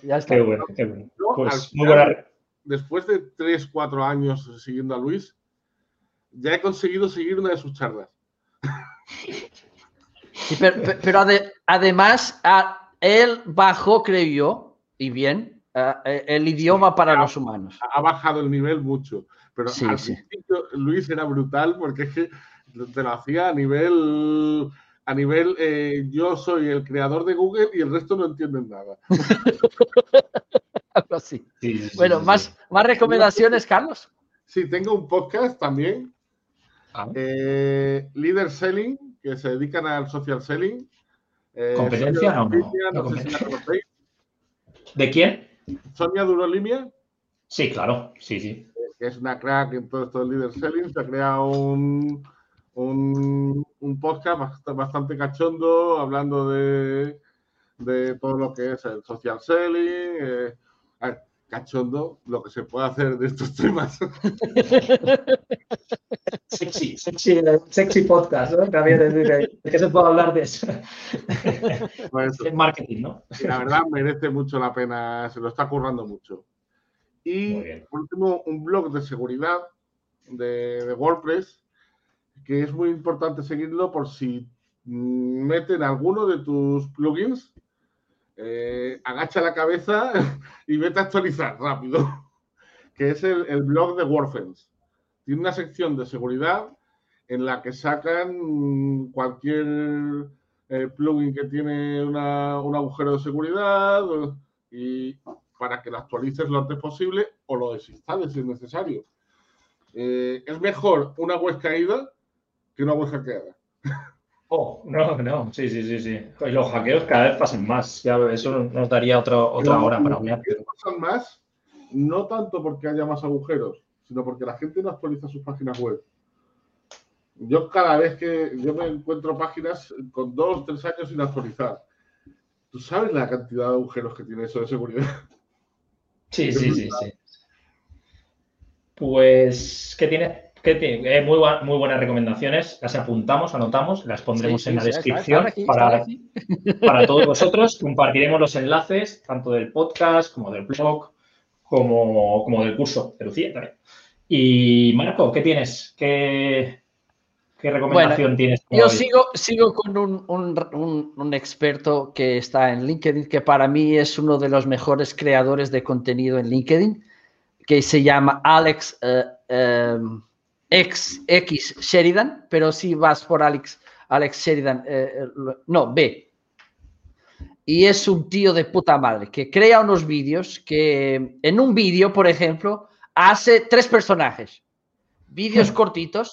[SPEAKER 1] Ya está.
[SPEAKER 2] Qué bueno, qué bueno. Pues, muy buena.
[SPEAKER 3] Después de 3, 4 años siguiendo a Luis, ya he conseguido seguir una de sus charlas.
[SPEAKER 1] pero, además, él bajó, creo yo, y bien, el idioma para los humanos.
[SPEAKER 3] Ha bajado el nivel mucho. Pero al principio Luis era brutal porque es que te lo hacía a nivel a nivel eh, yo soy el creador de Google y el resto no entienden nada.
[SPEAKER 1] Algo así. bueno, más, más recomendaciones, Carlos.
[SPEAKER 3] Sí, tengo un podcast también. Ah. Eh, Leader Selling, que se dedican al social selling.
[SPEAKER 2] Eh, ¿Competencia no? no, ¿De quién?
[SPEAKER 3] Sonia Durolimia.
[SPEAKER 2] Sí, claro, sí, sí
[SPEAKER 3] que es una crack en todo esto del leader selling, se ha creado un, un, podcast bastante, cachondo hablando de, de, todo lo que es el social selling. Eh, cachondo lo que se puede hacer de estos temas.
[SPEAKER 2] Sexy, sexy, sexy podcast, ¿no? ¿De qué se puede hablar de eso? Pues, marketing, ¿no?
[SPEAKER 3] la verdad merece mucho la pena, se lo está currando mucho. Y por último, un blog de seguridad de, WordPress, que es muy importante seguirlo por si meten alguno de tus plugins, eh, agacha la cabeza y vete a actualizar rápido, que es el, blog de WordFence. Tiene una sección de seguridad en la que sacan cualquier eh, plugin que tiene un agujero de seguridad y para que lo actualices lo antes posible o lo desinstales si es necesario. Eh, es mejor una web caída que una web hackeada.
[SPEAKER 2] Oh, no, no, sí, sí, sí, sí. Y los hackeos cada vez pasan más. Ya, eso nos daría otra hora para hablar.
[SPEAKER 3] pasan más, no tanto porque haya más agujeros, sino porque la gente no actualiza sus páginas web. Yo cada vez que yo me encuentro páginas con dos, o tres años sin actualizar, ¿tú sabes la cantidad de agujeros que tiene eso de seguridad?
[SPEAKER 2] Sí, sí, sí, sí. Pues, ¿qué tiene? Eh, muy, muy buenas recomendaciones. Las apuntamos, anotamos, las pondremos en la descripción para, para todos vosotros. Compartiremos los enlaces, tanto del podcast como del blog, como, como del curso de Lucía también. Y Marco, ¿qué tienes? ¿Qué, ¿Qué recomendación tienes?
[SPEAKER 1] Yo sigo, sigo con un, experto que está en LinkedIn, que para mí es uno de los mejores creadores de contenido en LinkedIn, que se llama Alex eh, eh, X, Sheridan, pero si vas por Alex, Alex Sheridan, eh, no, B. Y es un tío de puta madre que crea unos vídeos que en un vídeo, por ejemplo, hace tres personajes, vídeos cortitos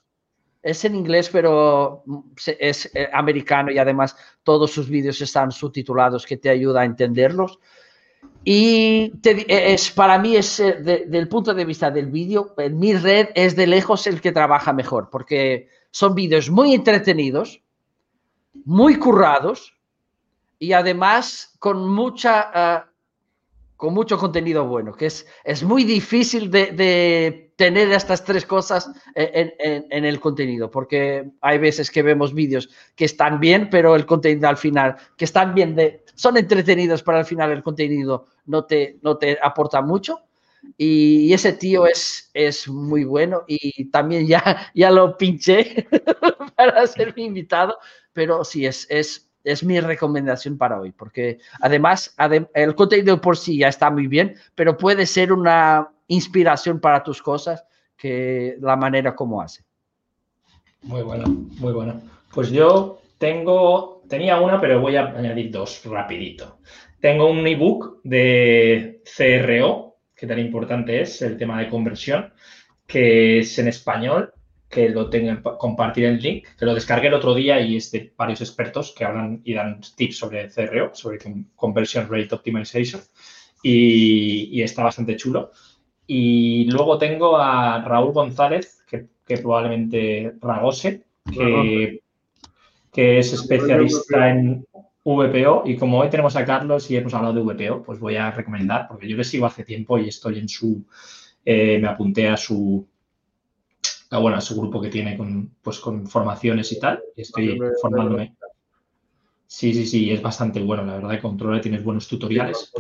[SPEAKER 1] es en inglés, pero mm, es eh, americano y además todos sus vídeos están subtitulados que te ayuda a entenderlos. Y e, es, para mí, es eh, del punto de vista del vídeo, en mi red es de lejos el que trabaja mejor, porque son vídeos muy entretenidos, muy currados y además con mucha... Con mucho contenido bueno, que es, es muy difícil de tener estas tres cosas en, el contenido, porque hay veces que vemos vídeos que están bien, pero el contenido al final, que están bien, de, son entretenidos, pero al final el contenido no te, no te aporta mucho. Y, ese tío es, es muy bueno y también ya, ya lo pinché para ser mi invitado, pero sí, es, es, es mi recomendación para hoy, porque además el contenido por sí ya está muy bien, pero puede ser una, inspiración para tus cosas que la manera como hace.
[SPEAKER 2] Muy bueno, muy bueno. Pues yo tengo, tenía una, pero voy a añadir dos rapidito. Tengo un ebook de CRO, que tan importante es el tema de conversión, que es en español, que lo tengan, compartir el link, que lo descargué el otro día y es de varios expertos que hablan y dan tips sobre CRO, sobre Conversion Rate Optimization, y, está bastante chulo. Y luego tengo a Raúl González, que, probablemente Ragose, que, que es especialista en VPO y como hoy tenemos a Carlos y hemos hablado de VPO, pues voy a recomendar, porque yo le sigo hace tiempo y estoy en su, eh, me apunté a su, bueno, a su grupo que tiene con, pues, con formaciones y tal, estoy formándome. Sí, sí, sí, es bastante bueno, la verdad, controla, tienes buenos tutoriales.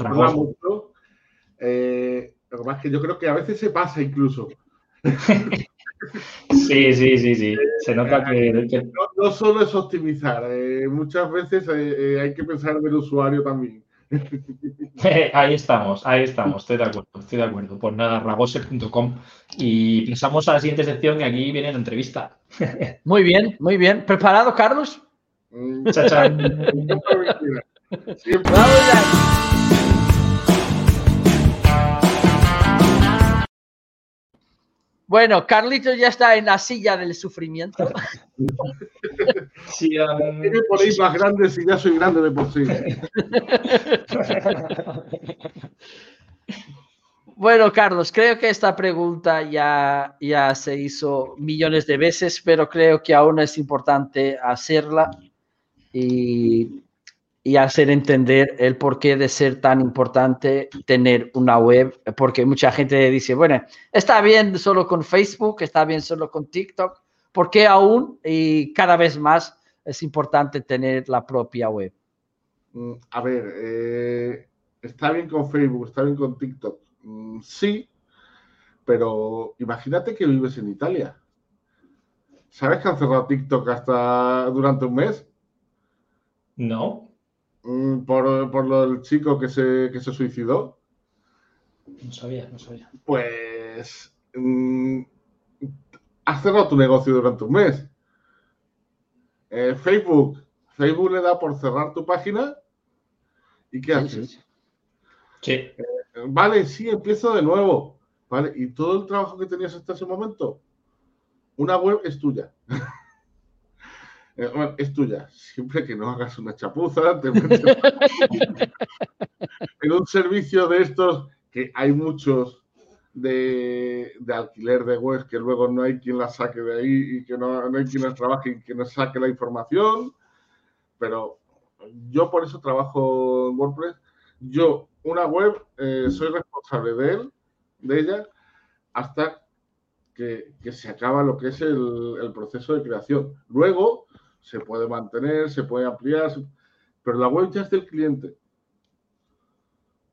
[SPEAKER 3] Eh, lo que pasa es que yo creo que a veces se pasa incluso.
[SPEAKER 2] Sí, sí, sí, sí. Se nota que.
[SPEAKER 3] No, solo es optimizar, eh, muchas veces eh, hay que pensar en el usuario también.
[SPEAKER 2] ahí estamos, ahí estamos, estoy de acuerdo, estoy de acuerdo. Pues nada, rabose.com y pasamos a la siguiente sección que aquí viene la entrevista.
[SPEAKER 1] Muy bien, muy bien. ¿Preparado, Carlos? Mm. Siempre. Bueno, Carlitos ya está en la silla del sufrimiento.
[SPEAKER 3] Sí, Tiene por ahí más grande si ya soy grande de por sí.
[SPEAKER 1] Bueno, Carlos, creo que esta pregunta ya, ya se hizo millones de veces, pero creo que aún es importante hacerla. Y y hacer entender el porqué de ser tan importante tener una web, porque mucha gente dice, bueno, está bien solo con Facebook, está bien solo con TikTok, ¿por qué aún y cada vez más es importante tener la propia web?
[SPEAKER 3] Mm, a ver, eh, está bien con Facebook, está bien con TikTok, mm, sí, pero imagínate que vives en Italia. ¿Sabes que han cerrado TikTok hasta durante un mes?
[SPEAKER 2] No.
[SPEAKER 3] Mm, por, por lo del chico que se, que se suicidó.
[SPEAKER 2] No sabía, no sabía.
[SPEAKER 3] Pues mm, has cerrado tu negocio durante un mes. Eh, Facebook, Facebook le da por cerrar tu página. ¿Y qué haces?
[SPEAKER 2] Sí.
[SPEAKER 3] Eh, vale, sí, empiezo de nuevo. Vale, y todo el trabajo que tenías hasta ese momento, una web es tuya. Eh, es tuya. Siempre que no hagas una chapuza, te en un servicio de estos, que hay muchos de, alquiler de webs que luego no hay quien la saque de ahí y que no, hay quien las trabaje y que nos saque la información. Pero yo por eso trabajo en WordPress. Yo, una web, eh, soy responsable de él, de ella, hasta que, se acaba lo que es el, el proceso de creación. Luego, se puede mantener, se puede ampliar, pero la web ya es del cliente.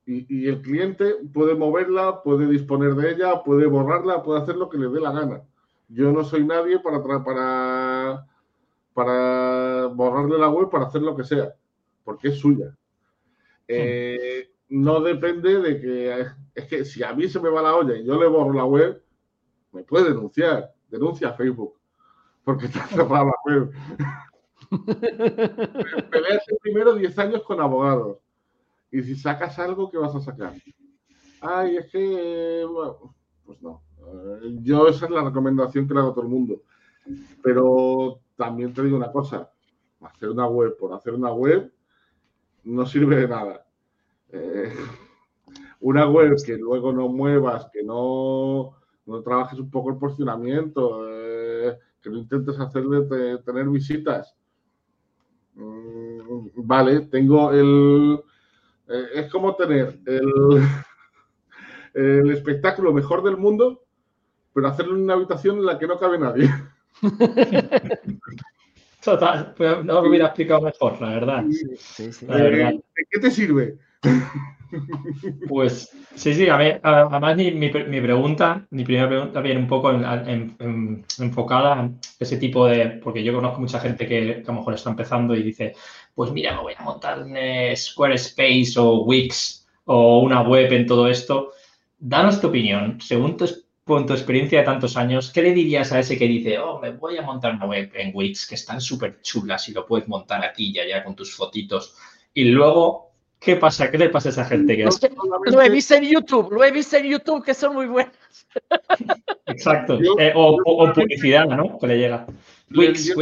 [SPEAKER 3] Y, el cliente puede moverla, puede disponer de ella, puede borrarla, puede hacer lo que le dé la gana. Yo no soy nadie para, para, para borrarle la web para hacer lo que sea, porque es suya. Eh, no depende de que, es que si a mí se me va la olla y yo le borro la web, me puede denunciar, denuncia a Facebook porque está cerrada la web. Peleaste primero 10 años con abogados. Y si sacas algo, ¿qué vas a sacar? Ay, es que. pues no. Yo, esa es la recomendación que le hago a todo el mundo. Pero también te digo una cosa: hacer una web por hacer una web no sirve de nada. Eh, una web que luego no muevas, que no, no trabajes un poco el posicionamiento, eh, que no intentes hacerle tener visitas. Mm, vale, tengo el... Eh, es como tener el, el espectáculo mejor del mundo, pero hacerlo en una habitación en la que no cabe nadie.
[SPEAKER 2] Total, pues no lo hubiera explicado mejor, la verdad. Sí,
[SPEAKER 3] sí, ¿De qué te sirve?
[SPEAKER 2] Pues sí, sí, a ver, además mi, pregunta, mi primera pregunta viene un poco enfocada en ese tipo de, porque yo conozco mucha gente que, a lo mejor está empezando y dice, pues mira, me voy a montar en Squarespace o Wix o una web en todo esto. Danos tu opinión, según tu, tu experiencia de tantos años, ¿qué le dirías a ese que dice, oh, me voy a montar una web en Wix, que están súper chulas y lo puedes montar aquí y allá con tus fotitos? Y luego ¿Qué pasa? ¿Qué le pasa a esa gente? Que
[SPEAKER 1] Lo he visto en YouTube, lo he visto en YouTube, que son muy buenas.
[SPEAKER 2] Exacto. Eh, o, publicidad, ¿no? Que le llega.
[SPEAKER 3] Wix,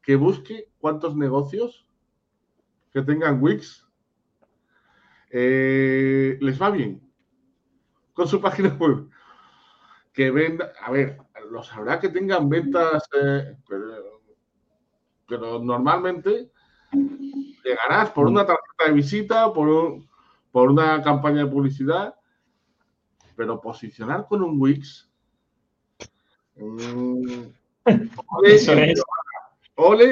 [SPEAKER 3] Que busque cuántos negocios que tengan Wix eh, les va bien con su página web. Que venda, a ver, lo sabrá que tengan ventas, eh, pero normalmente Llegarás por una tarjeta de visita, por, por una campaña de publicidad, pero posicionar con un Wix.
[SPEAKER 2] Mm, ole,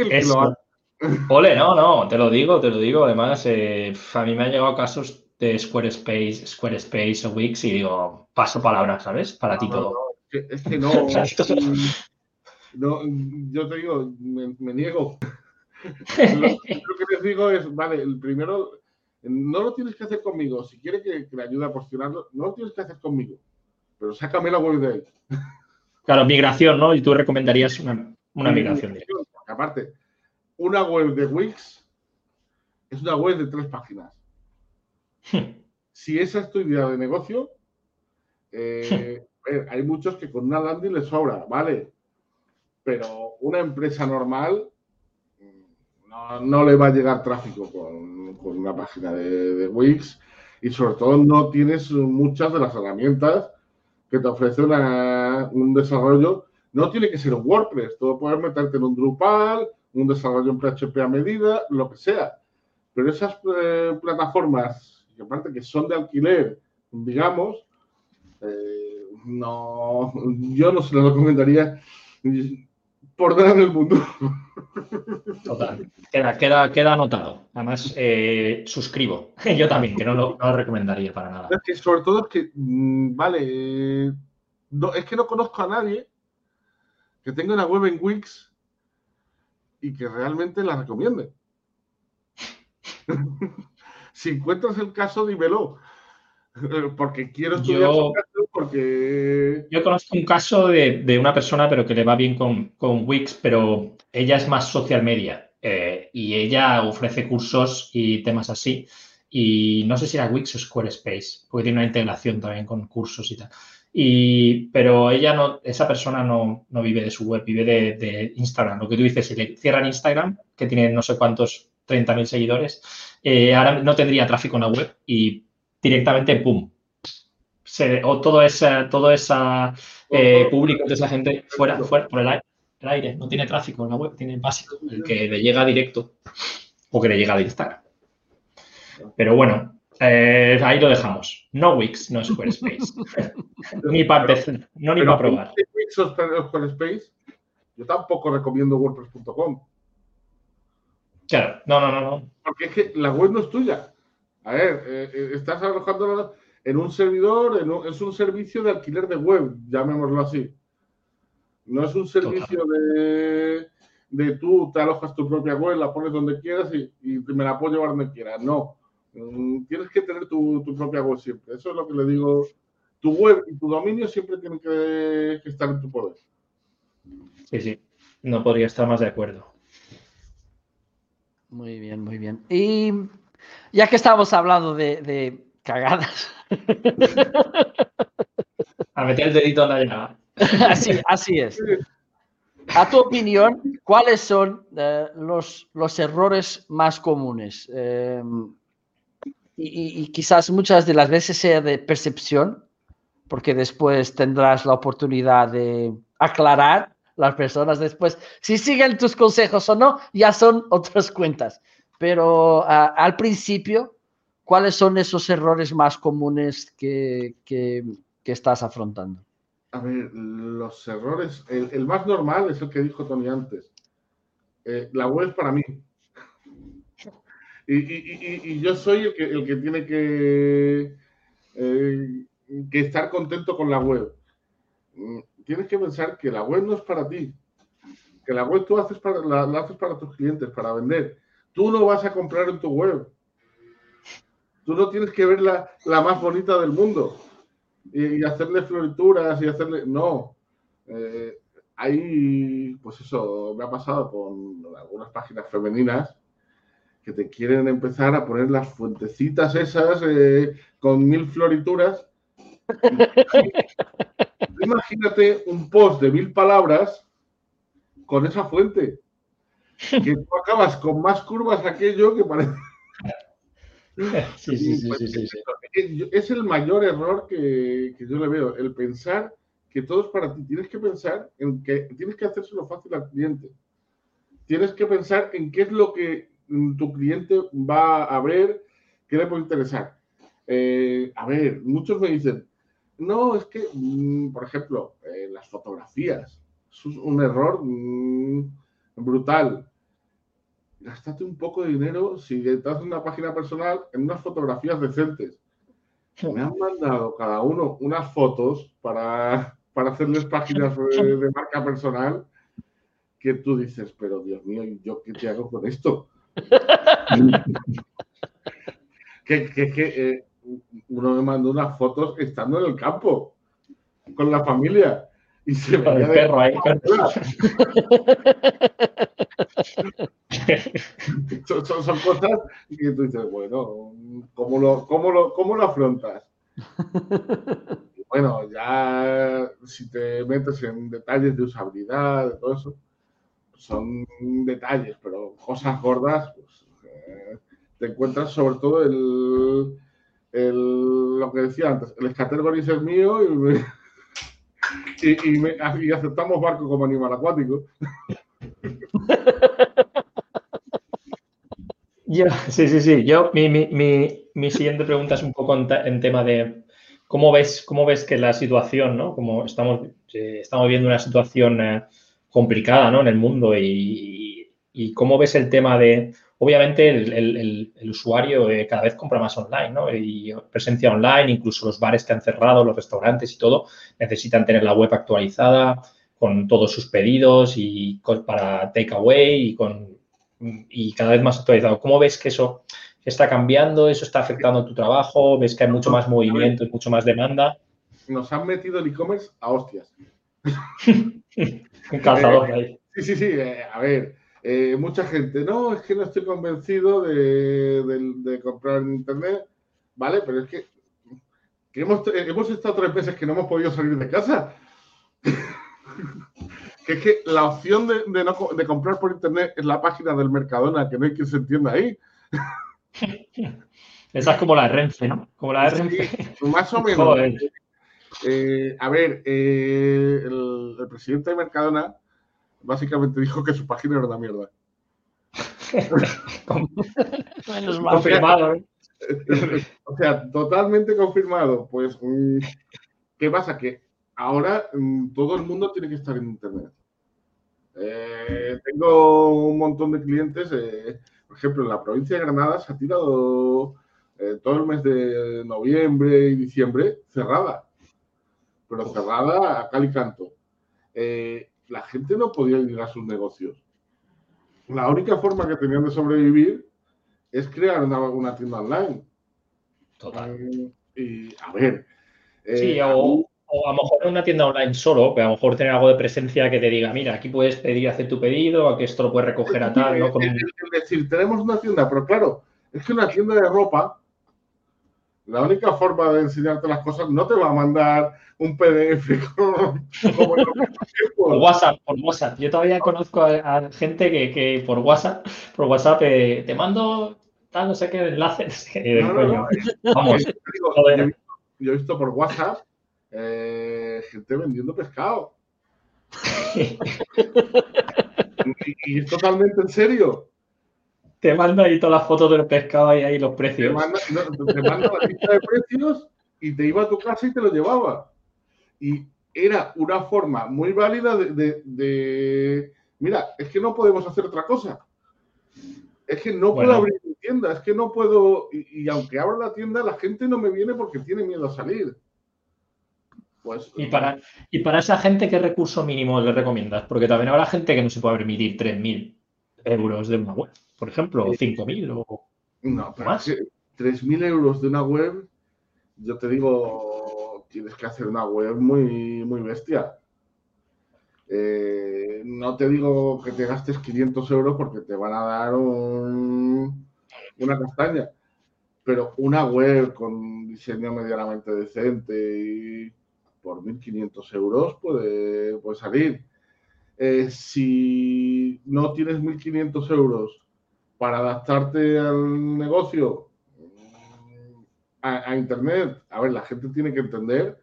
[SPEAKER 2] ole, no, no, te lo digo, te lo digo. Además, eh, a mí me han llegado casos de Squarespace, Squarespace o Wix y digo, paso palabra, ¿sabes? Para ti todo.
[SPEAKER 3] es que no, no, yo te digo, me niego lo, que les digo es, vale, el primero, no lo tienes que hacer conmigo. Si quieres que, le ayude a posicionarlo, no lo tienes que hacer conmigo. Pero sácame la web de ahí.
[SPEAKER 2] Claro, migración, ¿no? Y tú recomendarías una, una migración.
[SPEAKER 3] Aparte, una web de Wix es una web de tres páginas. si esa es tu idea de negocio, eh, hay muchos que con una landing les sobra, ¿vale? Pero una empresa normal no, le va a llegar tráfico con, una página de, Wix y sobre todo no tienes muchas de las herramientas que te ofrece un desarrollo. No tiene que ser WordPress, todo puedes meterte en un Drupal, un desarrollo en PHP a medida, lo que sea. Pero esas eh, plataformas, aparte que son de alquiler, digamos, eh, no, yo no se lo recomendaría por nada del mundo.
[SPEAKER 2] Total. Queda, queda, queda anotado. Además, eh, suscribo. Yo también, que no lo, recomendaría para nada.
[SPEAKER 3] Es que sobre todo es que, mm, vale, es que no conozco a nadie que tenga una web en Wix y que realmente la recomiende. si encuentras el caso, dímelo. Porque quiero estudiar porque...
[SPEAKER 2] Yo conozco un caso de, una persona, pero que le va bien con, con Wix, pero ella es más social media eh, y ella ofrece cursos y temas así. Y no sé si era Wix o Squarespace, porque tiene una integración también con cursos y tal. Y, pero ella no, esa persona no, vive de su web, vive de, Instagram. Lo que tú dices, si le cierran Instagram, que tiene no sé cuántos, 30.000 seguidores, eh, ahora no tendría tráfico en la web y directamente, ¡pum! o todo ese, todo esa eh, público de esa gente fuera, fuera por el aire, no tiene tráfico en la web, tiene básico, el que le llega directo o que le llega de Instagram. Pero bueno, eh, ahí lo dejamos. No Wix, no Squarespace. ni para no ni para probar.
[SPEAKER 3] Wix o Squarespace, yo tampoco recomiendo WordPress.com.
[SPEAKER 2] Claro, no, no, no, no.
[SPEAKER 3] Porque es que la web no es tuya. A ver, eh, estás alojando en un servidor, es un servicio de alquiler de web, llamémoslo así. No es un servicio de, de, tú te alojas tu propia web, la pones donde quieras y, me la puedo llevar donde quieras. No. Mm, tienes que tener tu, propia web siempre. Eso es lo que le digo. Tu web y tu dominio siempre tienen que, estar en tu poder.
[SPEAKER 2] Sí, sí. No podría estar más de acuerdo.
[SPEAKER 1] Muy bien, muy bien. Y ya que estamos hablando de cagadas.
[SPEAKER 2] A meter el dedito en la.
[SPEAKER 1] Así, así es. A tu opinión, ¿cuáles son eh, los, los, errores más comunes? Em, y, quizás muchas de las veces sea de percepción, porque después tendrás la oportunidad de aclarar las personas después. Si siguen tus consejos o no, ya son otras cuentas. Pero al principio, ¿cuáles son esos errores más comunes que, estás afrontando?
[SPEAKER 3] A ver, los errores, el, más normal es el que dijo Tony antes. Eh, la web para mí. Y, yo soy el que, el que tiene que, eh, que estar contento con la web. Mm, tienes que pensar que la web no es para ti. Que la web tú haces para, la haces para tus clientes, para vender. Tú no vas a comprar en tu web Tú no tienes que ver la, más bonita del mundo y, hacerle florituras y hacerle. No. Eh, ahí, pues eso, me ha pasado con algunas páginas femeninas que te quieren empezar a poner las fuentecitas esas eh, con mil florituras. Imagínate un post de mil palabras con esa fuente. Que tú acabas con más curvas aquello que parece. Sí, sí, sí, sí, Es el mayor error que, que yo le veo, el pensar que todo es para ti. Tienes que pensar en que tienes que hacérselo fácil al cliente. Tienes que pensar en qué es lo que tu cliente va a ver, qué le puede interesar. Eh, a ver, muchos me dicen, no, es que, mm, por ejemplo, eh, las fotografías, es un error mm, brutal. Gástate un poco de dinero si te haces una página personal en unas fotografías decentes. Me han mandado cada uno unas fotos para, para hacerles páginas de, marca personal que tú dices, pero Dios mío, ¿yo qué te hago con esto? que, que, que eh, uno me mandó unas fotos estando en el campo con la familia y se veía el perro ahí. son, son, cosas que tú dices, bueno, ¿cómo lo, cómo lo, cómo lo afrontas? bueno, ya si te metes en detalles de usabilidad, de todo eso, son detalles, pero cosas gordas, pues, eh, te encuentras sobre todo el, el, lo que decía antes, el categories es mío y, y, aceptamos barco como animal acuático.
[SPEAKER 2] Yo, sí, sí, sí. Yo, mi, mi, mi, siguiente pregunta es un poco en tema de ¿Cómo ves, cómo ves que la situación, ¿no? Como estamos, eh, estamos viendo una situación eh, complicada, ¿no? En el mundo y, cómo ves el tema de, obviamente, el, usuario eh, cada vez compra más online, ¿no? Y presencia online, incluso los bares que han cerrado, los restaurantes y todo, necesitan tener la web actualizada con todos sus pedidos y para takeaway y con y cada vez más actualizado. ¿Cómo ves que eso está cambiando? ¿Eso está afectando tu trabajo? ¿Ves que hay mucho más movimiento y mucho más demanda?
[SPEAKER 3] Nos han metido el e-commerce a hostias.
[SPEAKER 2] Un calzador ahí.
[SPEAKER 3] Sí, sí, sí. Eh, a ver, eh, mucha gente, no, es que no estoy convencido de, comprar en Internet, ¿vale? Pero es que, hemos, hemos, estado tres meses que no hemos podido salir de casa. que es que la opción de, de, comprar por Internet es la página del Mercadona, que no hay quien se entienda ahí.
[SPEAKER 2] Esa es como la Renfe, ¿no? Como la Renfe.
[SPEAKER 3] más o menos. Eh, a ver, eh, el, presidente de Mercadona básicamente dijo que su página era una mierda. confirmado, ¿eh? O sea, totalmente confirmado. Pues, ¿qué pasa? Que ahora mm, todo el mundo tiene que estar en Internet. tengo un montón de clientes por ejemplo, en la provincia de Granada se ha tirado eh, todo el mes de noviembre y diciembre cerrada, pero cerrada a cal y canto. Eh, la gente no podía ir a sus negocios. La única forma que tenían de sobrevivir es crear una, tienda online.
[SPEAKER 2] Total.
[SPEAKER 3] Eh, y a ver.
[SPEAKER 2] sí, o, o a lo mejor una tienda online solo, pero a lo mejor tener algo de presencia que te diga, mira, aquí puedes pedir, hacer tu pedido, aquí esto lo puedes recoger a tal. ¿no?
[SPEAKER 3] Es decir, tenemos una tienda, pero claro, es que una tienda de ropa, la única forma de enseñarte las cosas no te va a mandar un PDF
[SPEAKER 2] por WhatsApp, por WhatsApp. Yo todavía conozco a, gente que, por WhatsApp, por WhatsApp eh, te mando tal, no sé qué enlace.
[SPEAKER 3] Vamos. yo he visto por WhatsApp eh, gente vendiendo pescado. y, es totalmente en serio.
[SPEAKER 2] Te manda ahí todas las fotos del pescado y ahí los precios.
[SPEAKER 3] Te manda, la lista de precios y te iba a tu casa y te lo llevaba. Y era una forma muy válida de, mira, es que no podemos hacer otra cosa. Es que no puedo abrir mi tienda, es que no puedo, y, y, aunque abra la tienda, la gente no me viene porque tiene miedo a salir.
[SPEAKER 2] Pues, y, para, y para esa gente, ¿qué recurso mínimo le recomiendas? Porque también habrá gente que no se puede permitir 3.000 euros de una web, por ejemplo, o 5.000 o
[SPEAKER 3] no, pero más. 3.000 euros de una web, yo te digo, tienes que hacer una web muy, muy bestia. Eh, no te digo que te gastes 500 euros porque te van a dar un, una castaña. Pero una web con diseño medianamente decente y por 1.500 euros puede, puede salir. Eh, si no tienes 1.500 euros para adaptarte al negocio, a, Internet, a ver, la gente tiene que entender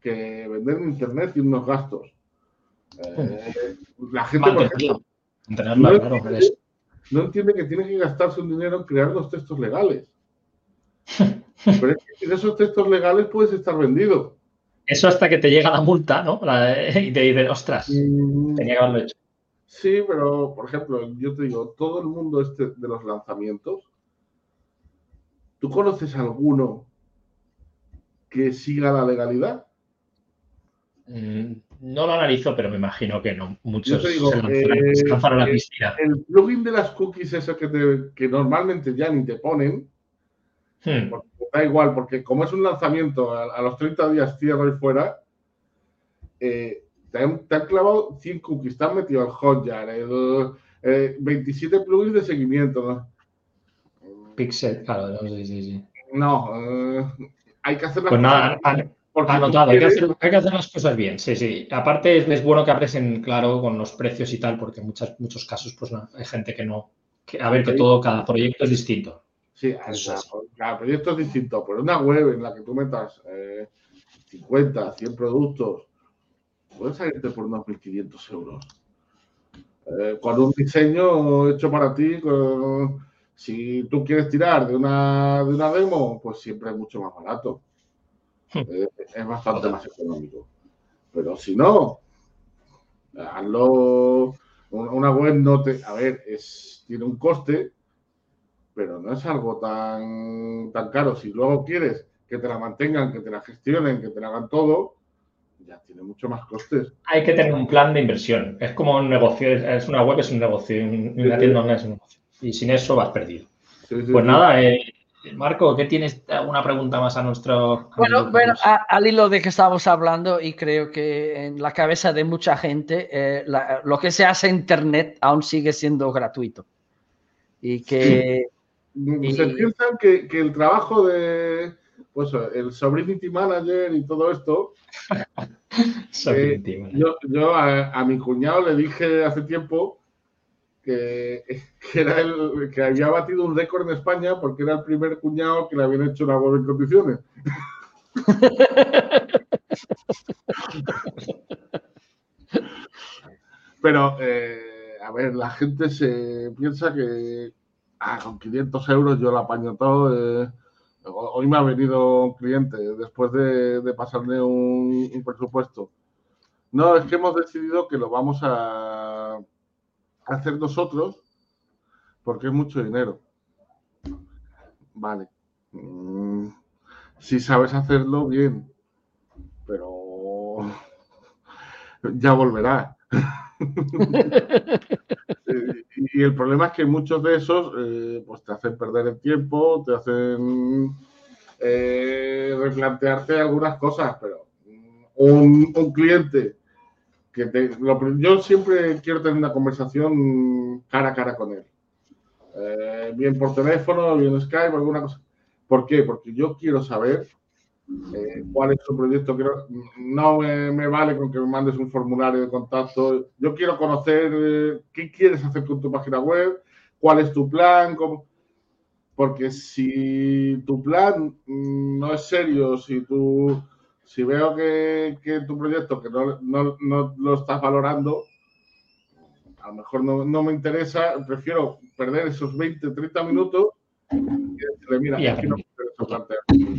[SPEAKER 3] que vender en Internet tiene unos gastos. Eh, la gente, por ejemplo, no, entiende, que tiene que gastarse un dinero en crear los textos legales. Pero es que sin esos textos legales puedes estar vendido.
[SPEAKER 2] Eso hasta que te llega la multa, ¿no? y te dicen, ostras, mm. tenía que haberlo hecho.
[SPEAKER 3] Sí, pero, por ejemplo, yo te digo, todo el mundo este de los lanzamientos, ¿tú conoces alguno que siga la legalidad?
[SPEAKER 2] Mm, no lo analizo, pero me imagino que no. Muchos se, lanzaron,
[SPEAKER 3] a la eh, piscina. El, plugin de las cookies, eso que, que normalmente ya ni te ponen, hmm. Da igual, porque como es un lanzamiento, a, los 30 días cierra y fuera, eh, te han, clavado 100 cookies, te han metido el Hotjar, el, 27 eh, plugins de seguimiento.
[SPEAKER 2] Pixel, claro, no, sí, sí, sí.
[SPEAKER 3] No, eh, hay que hacer
[SPEAKER 2] las pues nada, anotado, hay, que hacer, hay, que hacer, las cosas bien, sí, sí. Aparte es, bueno que hables en claro con los precios y tal, porque en muchos, muchos casos pues hay gente que no, a ver, que todo, cada proyecto es distinto.
[SPEAKER 3] Sí, cada proyecto es distinto, pero una web en la que tú metas 50, eh, 100 productos, puedes salirte por unos 1.500 euros. Eh, con un diseño hecho para ti, si tú quieres tirar de una, de una demo, pues siempre es mucho más barato. Hmm. Eh, es bastante más económico. Pero si no, hazlo. Una web no te. A ver, es, tiene un coste, pero no es algo tan, tan caro. Si luego quieres que te la mantengan, que te la gestionen, que te la hagan todo, ya tiene mucho más costes.
[SPEAKER 2] Hay que tener un plan de inversión. Es como un negocio, es una web, es un negocio, una tienda online es un negocio. Y sin eso vas perdido. pues nada, eh, Marco, ¿qué tienes alguna pregunta más a nuestro...
[SPEAKER 1] Bueno, bueno al hilo de que estábamos hablando y creo que en la cabeza de mucha gente eh, lo que se hace en Internet aún sigue siendo gratuito. Y que...
[SPEAKER 3] Se piensan que, que el trabajo de pues el Sovereignty Manager y todo esto. Eh, yo, a, mi cuñado le dije hace tiempo que, era el, que había batido un récord en España porque era el primer cuñado que le habían hecho una web en condiciones. Pero, eh, a ver, la gente se piensa que ah, con 500 euros yo lo apaño todo. Eh, Hoy me ha venido un cliente después de, pasarle un, presupuesto. No, es que hemos decidido que lo vamos a hacer nosotros porque es mucho dinero. Vale. Mm, si sabes hacerlo, bien. Pero ya volverá. y el problema es que muchos de esos eh, pues te hacen perder el tiempo, te hacen eh, replantearte algunas cosas, pero un, cliente que te, yo siempre quiero tener una conversación cara a cara con él. Eh, bien por teléfono, bien Skype, alguna cosa. ¿Por qué? Porque yo quiero saber eh, cuál es tu proyecto. no me, vale con que me mandes un formulario de contacto. Yo quiero conocer eh, qué quieres hacer con tu página web, cuál es tu plan, porque si tu plan no es serio, si tú, si veo que, tu proyecto que no, no, lo estás valorando, a lo mejor no, no me interesa, prefiero perder esos 20, 30 minutos y mira,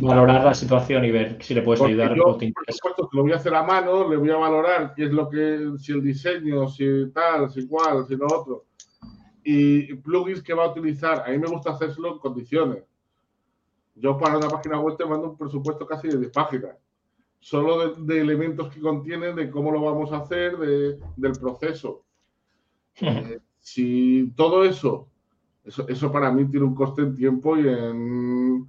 [SPEAKER 2] Valorar la situación y ver si le puedes ayudar.
[SPEAKER 3] Yo, por supuesto, lo voy a hacer a mano, le voy a valorar qué es lo que, si el diseño, si tal, si cual, si lo otro. Y plugins que va a utilizar, a mí me gusta hacerlo en condiciones. Yo para una página web te mando un presupuesto casi de 10 páginas. Solo de, elementos que contienen, de cómo lo vamos a hacer, de, del proceso. Eh, si todo eso, eso, eso para mí tiene un coste en tiempo y en,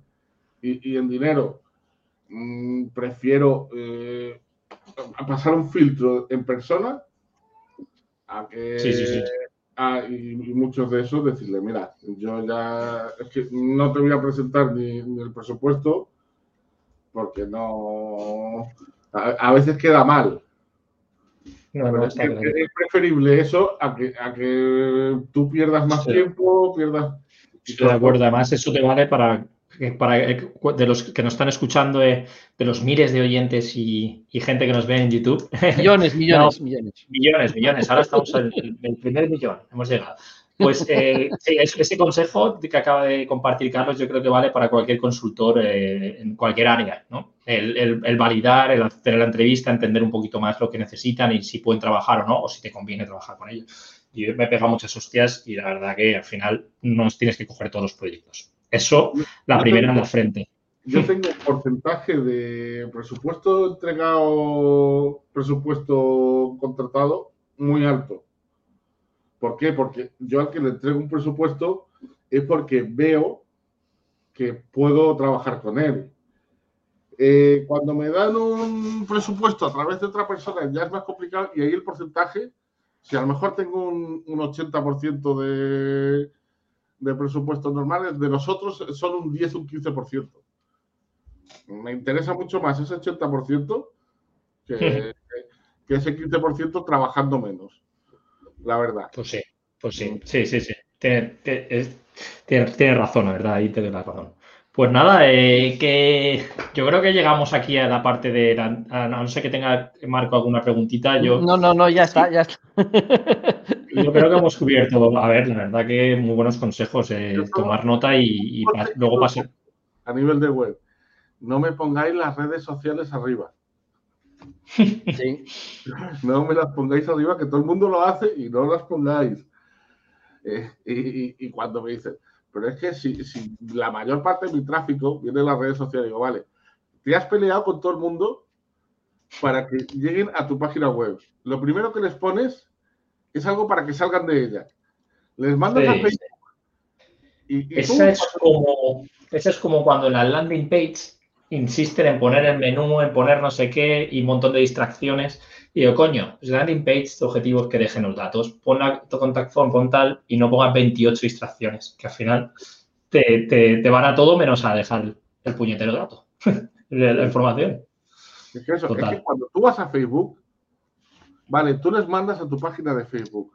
[SPEAKER 3] y, en dinero, mm, prefiero eh, pasar un filtro en persona a que, Ah, y, muchos de esos decirle, mira, yo ya es que no te voy a presentar ni, el presupuesto porque no... A, veces queda mal. es, preferible eso a que, a que tú pierdas más tiempo, pierdas...
[SPEAKER 2] Estoy de acuerdo, además eso te vale para para eh, de los que nos están escuchando, eh, de, los miles de oyentes y, gente que nos ve en YouTube.
[SPEAKER 1] Millones, millones, millones.
[SPEAKER 2] Millones, millones. Ahora estamos en el, primer millón, hemos llegado. Pues eh, ese consejo que acaba de compartir Carlos, yo creo que vale para cualquier consultor en cualquier área, ¿no? El, validar, el hacer la entrevista, entender un poquito más lo que necesitan y si pueden trabajar o no, o si te conviene trabajar con ellos. Yo me he pegado muchas hostias y la verdad que al final no tienes que coger todos los proyectos. Eso, la primera en la frente.
[SPEAKER 3] Yo tengo un porcentaje de presupuesto entregado, presupuesto contratado muy alto. ¿Por qué? Porque yo al que le entrego un presupuesto es porque veo que puedo trabajar con él. Eh, cuando me dan un presupuesto a través de otra persona ya es más complicado y ahí el porcentaje, si a lo mejor tengo un, un 80% de, de presupuestos normales, de nosotros son un 10, un 15%. Me interesa mucho más ese 80% que, que ese 15% trabajando menos, la verdad.
[SPEAKER 2] Pues sí, pues sí, sí, sí, sí. Tienes, razón, la verdad, ahí te doy la razón. Pues nada, eh, que yo creo que llegamos aquí a la parte de a no sé que tenga Marco alguna preguntita. Yo...
[SPEAKER 1] No, no, no, ya está, ya está.
[SPEAKER 2] Yo creo que hemos cubierto, a ver, la verdad que muy buenos consejos, eh, tomar nota y, luego pasar.
[SPEAKER 3] A nivel de web, no me pongáis las redes sociales arriba.
[SPEAKER 1] Sí.
[SPEAKER 3] No me las pongáis arriba, que todo el mundo lo hace y no las pongáis. Eh, y, cuando me dicen, pero es que si, si, la mayor parte de mi tráfico viene de las redes sociales, digo, vale, te has peleado con todo el mundo para que lleguen a tu página web. Lo primero que les pones es algo para que salgan de ella. Les mandas a Facebook.
[SPEAKER 2] Y, esa, es como, esa es como cuando en la landing page insisten en poner el menú, en poner no sé qué y un montón de distracciones. Y yo, coño, landing page, tu objetivo es que dejen los datos. Pon la contact form con tal y no pongas 28 distracciones, que al final te, van a todo menos a dejar el puñetero dato, la, información.
[SPEAKER 3] Es que, eso, es que cuando tú vas a Facebook, Vale, tú les mandas a tu página de Facebook,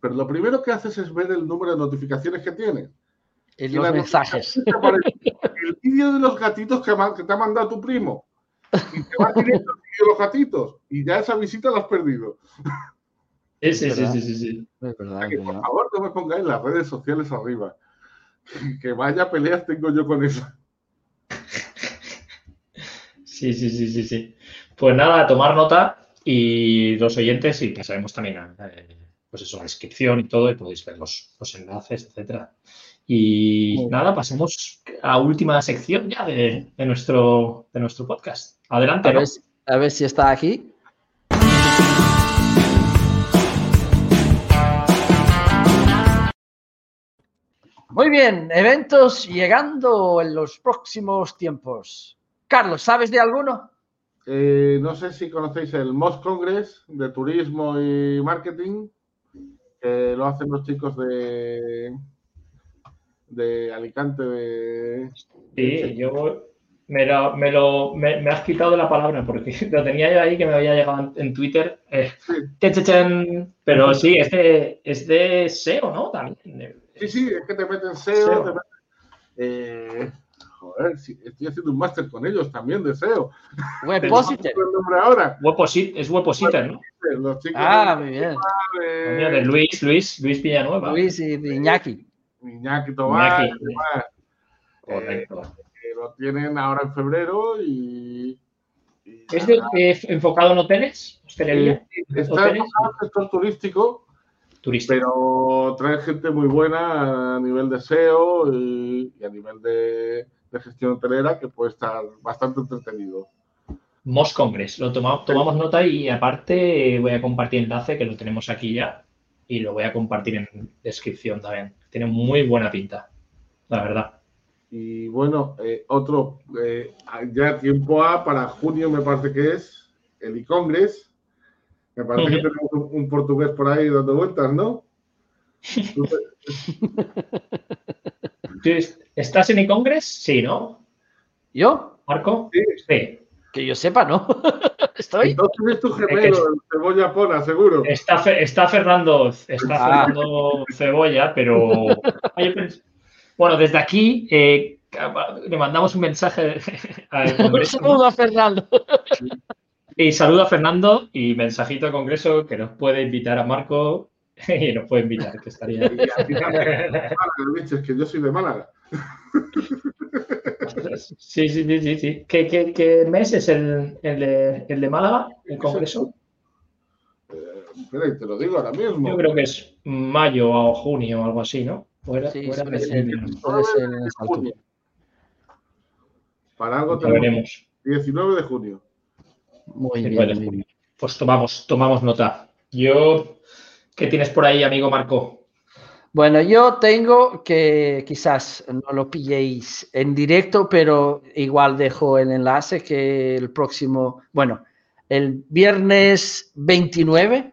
[SPEAKER 3] pero lo primero que haces es ver el número de notificaciones que tiene.
[SPEAKER 1] En los mensajes.
[SPEAKER 3] El vídeo de los gatitos que, te ha mandado tu primo. Y te va directo el vídeo de los gatitos. Y ya esa visita la has perdido.
[SPEAKER 2] Sí, sí, sí, sí, sí,
[SPEAKER 3] por favor, no me pongáis las redes sociales arriba. Que vaya peleas tengo yo con eso.
[SPEAKER 2] Sí, sí, sí, sí, sí. Pues nada, tomar nota y los oyentes, y pasaremos también a, eh, pues eso, la descripción y todo, y podéis ver los, enlaces, etcétera. Y nada, pasemos a última sección ya de, nuestro, de nuestro podcast. Adelante.
[SPEAKER 1] A, ver, si está aquí. Muy bien, eventos llegando en los próximos tiempos. Carlos, ¿sabes de alguno?
[SPEAKER 3] Eh, no sé si conocéis el MOS Congress de Turismo y Marketing, que lo hacen los chicos de, de Alicante. De,
[SPEAKER 2] sí, yo me, lo, me, lo, me, has quitado la palabra porque lo tenía yo ahí que me había llegado en, Twitter. Eh, pero sí, es de, es de SEO, ¿no? También.
[SPEAKER 3] Sí, sí, es que te meten SEO. Te meten, eh, joder, estoy haciendo un máster con ellos también de SEO.
[SPEAKER 1] Webpositor.
[SPEAKER 2] es Webpositor, ¿no?
[SPEAKER 3] Los chicos
[SPEAKER 1] ah, muy bien.
[SPEAKER 2] De, Luis, Luis, Luis Villanueva.
[SPEAKER 1] Luis y Iñaki.
[SPEAKER 3] Iñaki Tobar. Correcto. Eh, lo tienen ahora en febrero y.
[SPEAKER 2] ¿Es eh, enfocado en hoteles? ¿Hostelería?
[SPEAKER 3] está enfocado en sector turístico. Turístico. Pero trae gente muy buena a nivel de SEO y a nivel de, de gestión hotelera que puede estar bastante entretenido.
[SPEAKER 2] Mos Congress, lo tomamos, tomamos nota y aparte voy a compartir enlace que lo tenemos aquí ya y lo voy a compartir en descripción también. Tiene muy buena pinta, la verdad.
[SPEAKER 3] Y bueno, eh, otro, eh, ya tiempo A para junio me parece que es el e-Congress. Me parece que tenemos un, portugués por ahí dando vueltas, ¿no?
[SPEAKER 2] ¿Estás en e-Congress? Sí, ¿no?
[SPEAKER 1] ¿Yo?
[SPEAKER 2] ¿Marco?
[SPEAKER 3] Sí.
[SPEAKER 1] Que yo sepa, ¿no. Estoy.
[SPEAKER 3] Entonces es tu gemelo, el Cebolla Pona, seguro.
[SPEAKER 2] Está, está Fernando, está ah. Fernando Cebolla, pero. bueno, desde aquí eh, le mandamos un mensaje
[SPEAKER 1] al Congreso. Un saludo a Fernando.
[SPEAKER 2] Y saludo a Fernando y mensajito al Congreso que nos puede invitar a Marco y nos puede invitar, que estaría.
[SPEAKER 3] es que yo soy de Málaga.
[SPEAKER 2] Sí, sí, sí, sí. ¿Qué, qué, qué mes es el, el, de, el, de, Málaga, el Congreso?
[SPEAKER 3] Eh, espera, te lo digo ahora mismo.
[SPEAKER 2] Yo creo que es mayo o junio o algo así, ¿no?
[SPEAKER 1] Fuera, sí, fuera puede, ser, puede ser en esa altura.
[SPEAKER 3] Para algo tenemos 19 de junio.
[SPEAKER 1] Muy bien,
[SPEAKER 2] Pues tomamos, tomamos nota. Yo, ¿qué tienes por ahí, amigo Marco?
[SPEAKER 1] Bueno, yo tengo que quizás no lo pilléis en directo, pero igual dejo el enlace que el próximo, bueno, el viernes 29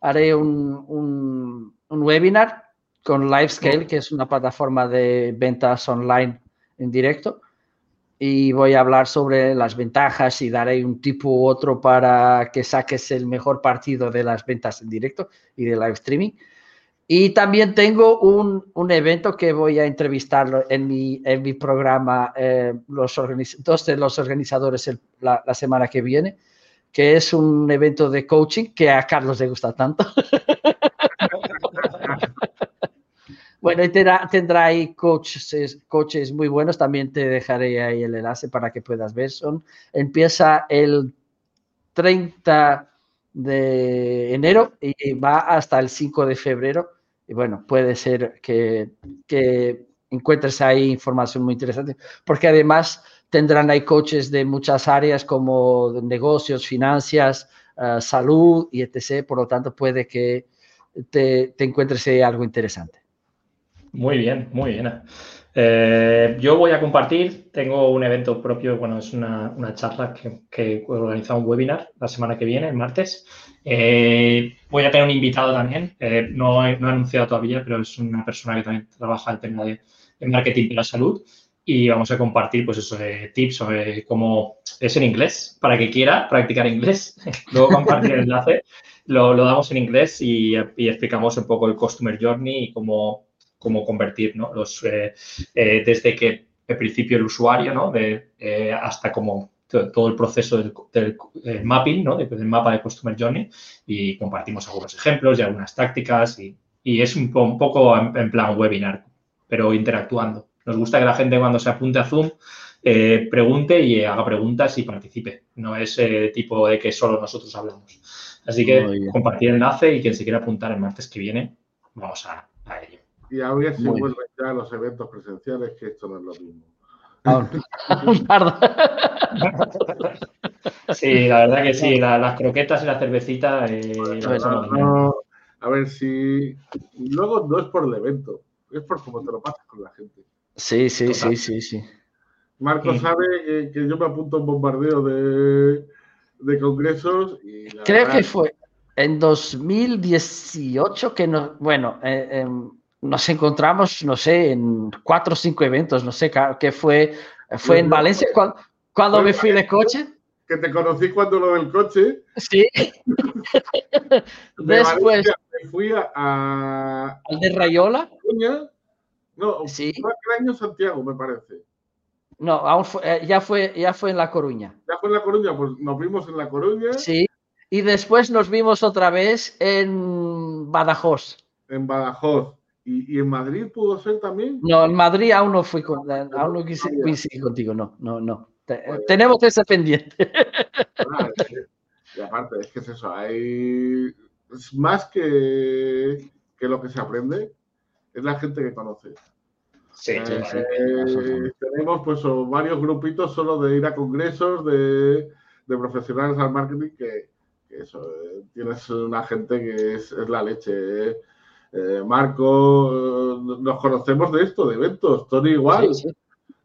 [SPEAKER 1] haré un, un, un webinar con Livescale, que es una plataforma de ventas online en directo y voy a hablar sobre las ventajas y daré un tipo u otro para que saques el mejor partido de las ventas en directo y de live streaming. Y también tengo un, un evento que voy a entrevistar en mi, en mi programa, eh, los dos de los organizadores la, la semana que viene, que es un evento de coaching que a Carlos le gusta tanto. Bueno, y tendrá, ahí coaches, coaches muy buenos. También te dejaré ahí el enlace para que puedas ver. Son, empieza el 30 de enero y va hasta el 5 de febrero. Y bueno, puede ser que, encuentres ahí información muy interesante, porque además tendrán ahí coaches de muchas áreas como negocios, finanzas, uh, salud y etc. Por lo tanto, puede que te, te encuentres ahí algo interesante.
[SPEAKER 2] Muy bien, muy bien. Eh, yo voy a compartir, tengo un evento propio, bueno, es una, charla que, que, he organizado un webinar la semana que viene, el martes. Eh, voy a tener un invitado también, eh, no, he, no, he, anunciado todavía, pero es una persona que también trabaja el tema de, marketing de la salud y vamos a compartir pues eso de tips sobre cómo es en inglés, para que quiera practicar inglés. Luego compartir el enlace, lo, lo damos en inglés y, y explicamos un poco el Customer Journey y cómo cómo convertir, ¿no? Los, eh, eh, desde que el principio el usuario, ¿no? De, eh, hasta como todo el proceso del, del mapping, ¿no? del mapa de Customer Journey y compartimos algunos ejemplos y algunas tácticas y, y es un, un poco en, en, plan webinar, pero interactuando. Nos gusta que la gente cuando se apunte a Zoom eh, pregunte y haga preguntas y participe. No es eh, tipo de que solo nosotros hablamos. Así que compartir el enlace y quien se quiera apuntar el martes que viene, vamos a, a ello.
[SPEAKER 3] Y ahora se vuelven ya los eventos presenciales, que esto no es lo mismo.
[SPEAKER 2] sí, la verdad que sí, la, las croquetas y la cervecita. Eh,
[SPEAKER 3] no, a ver si. Luego no es por el evento, es por cómo te lo pasas con la gente.
[SPEAKER 1] Sí, sí, Total. sí, sí, sí.
[SPEAKER 3] Marco sí. sabe que, que, yo me apunto a un bombardeo de, de congresos. Y
[SPEAKER 1] Creo verdad, que fue en 2018 que no. Bueno, eh, eh, nos encontramos, no sé, en cuatro o cinco eventos, no sé, que fue, fue en Valencia cuando, cuando me fui de coche.
[SPEAKER 3] Que te conocí cuando lo del coche.
[SPEAKER 1] Sí.
[SPEAKER 3] de Después. me fui a,
[SPEAKER 1] ¿Al de Rayola?
[SPEAKER 3] No, sí. fue año Santiago, me parece.
[SPEAKER 1] No, aún fue, eh, ya, fue, ya fue en La Coruña.
[SPEAKER 3] Ya fue en La Coruña, pues nos vimos en La Coruña.
[SPEAKER 1] Sí, y después nos vimos otra vez en Badajoz.
[SPEAKER 3] En Badajoz. ¿Y, ¿Y, en Madrid pudo ser también?
[SPEAKER 1] No, en Madrid aún no fui con, aún no quise coincidir contigo, no, no, no. Te, pues, tenemos ese pendiente.
[SPEAKER 3] Claro, es que, y aparte, es que es eso, hay es más que, que lo que se aprende, es la gente que conoce.
[SPEAKER 2] Sí,
[SPEAKER 3] eh,
[SPEAKER 2] sí, sí.
[SPEAKER 3] Eh, tenemos pues varios grupitos solo de ir a congresos de, de profesionales al marketing que, que eso, eh, tienes una gente que es, es la leche. Eh, Marco, nos conocemos de esto, de eventos, Tony igual.
[SPEAKER 2] Sí,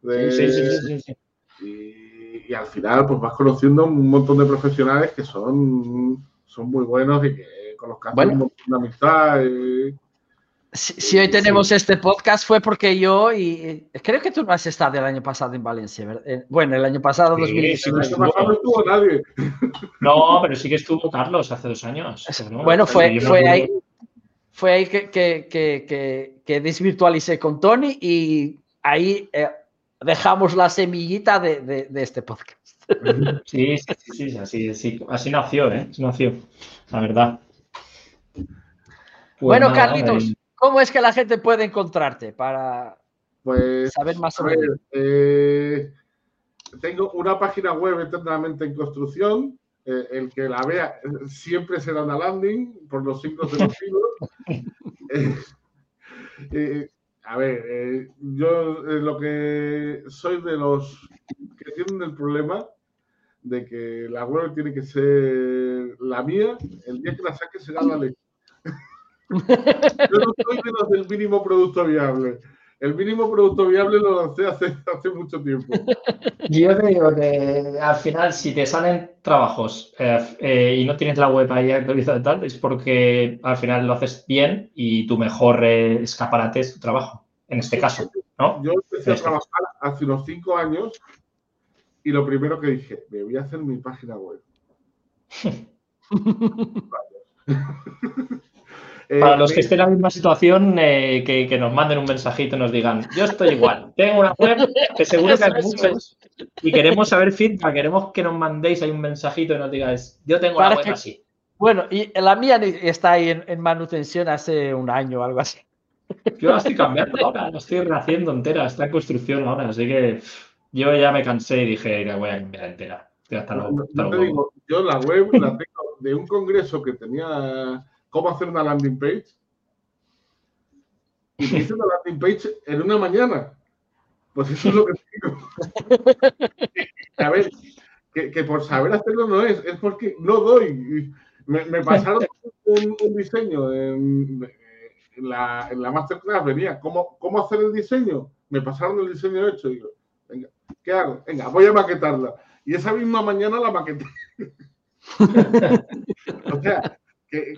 [SPEAKER 3] de,
[SPEAKER 2] sí, sí, sí
[SPEAKER 3] y, y, al final, pues vas conociendo un montón de profesionales que son, son muy buenos y que con los que
[SPEAKER 1] bueno,
[SPEAKER 3] un montón de amistad. Y...
[SPEAKER 1] Si, hoy tenemos este podcast fue porque yo y creo que tú no has estado el año pasado en Valencia, ¿verdad? Eh, bueno, el año pasado, 2019.
[SPEAKER 3] no estuvo nadie.
[SPEAKER 2] No, pero sí que estuvo Carlos hace dos años.
[SPEAKER 1] Bueno, fue, fue ahí, fue ahí que, que, que, que, desvirtualicé con Tony y ahí eh, dejamos la semillita de, de, este podcast.
[SPEAKER 2] Sí, sí, sí, así, sí, así nació, ¿eh? Así nació, la verdad.
[SPEAKER 1] Pues bueno, Carlitos. Eh, ¿Cómo es que la gente puede encontrarte para pues, saber más sobre ver,
[SPEAKER 3] eh, tengo una página web eternamente en construcción. Eh, el que la vea siempre será una landing por los signos de los siglos. Eh, a ver, yo lo que soy de los que tienen el problema de que la web tiene que ser la mía, el día que la saque será la ley. Yo no soy de los del mínimo producto viable. El mínimo producto viable lo lancé hace, hace mucho tiempo.
[SPEAKER 2] Yo te digo que al final, si te salen trabajos eh, eh, y no tienes la web ahí actualizada y tal, es porque al final lo haces bien y tu mejor eh, escaparate es tu trabajo, en este caso. ¿no?
[SPEAKER 3] Yo empecé a este. trabajar hace unos cinco años y lo primero que dije, me voy a hacer mi página web.
[SPEAKER 2] Eh, Para los que estén en la misma situación, eh, que, nos manden un mensajito y nos digan, yo estoy igual, tengo una web que seguro que hay muchos y queremos saber feedback, queremos que nos mandéis ahí un mensajito y nos digáis, yo tengo una web así.
[SPEAKER 1] Bueno, y la mía está ahí en, manutención hace un año o algo así.
[SPEAKER 2] Yo la estoy cambiando ahora, la estoy rehaciendo entera, está en construcción ahora, así que yo ya me cansé y dije, la voy a cambiar entera.
[SPEAKER 3] yo la web la tengo de un congreso que tenía cómo hacer una landing page. Y hice una landing page en una mañana. Pues eso es lo que digo. A ver, que, por saber hacerlo no es, es porque no doy. Me, pasaron un, diseño en, la, en, la, masterclass, venía, ¿cómo, ¿cómo hacer el diseño? Me pasaron el diseño hecho. Y digo, venga, ¿qué hago? Venga, voy a maquetarla. Y esa misma mañana la maqueté. o sea,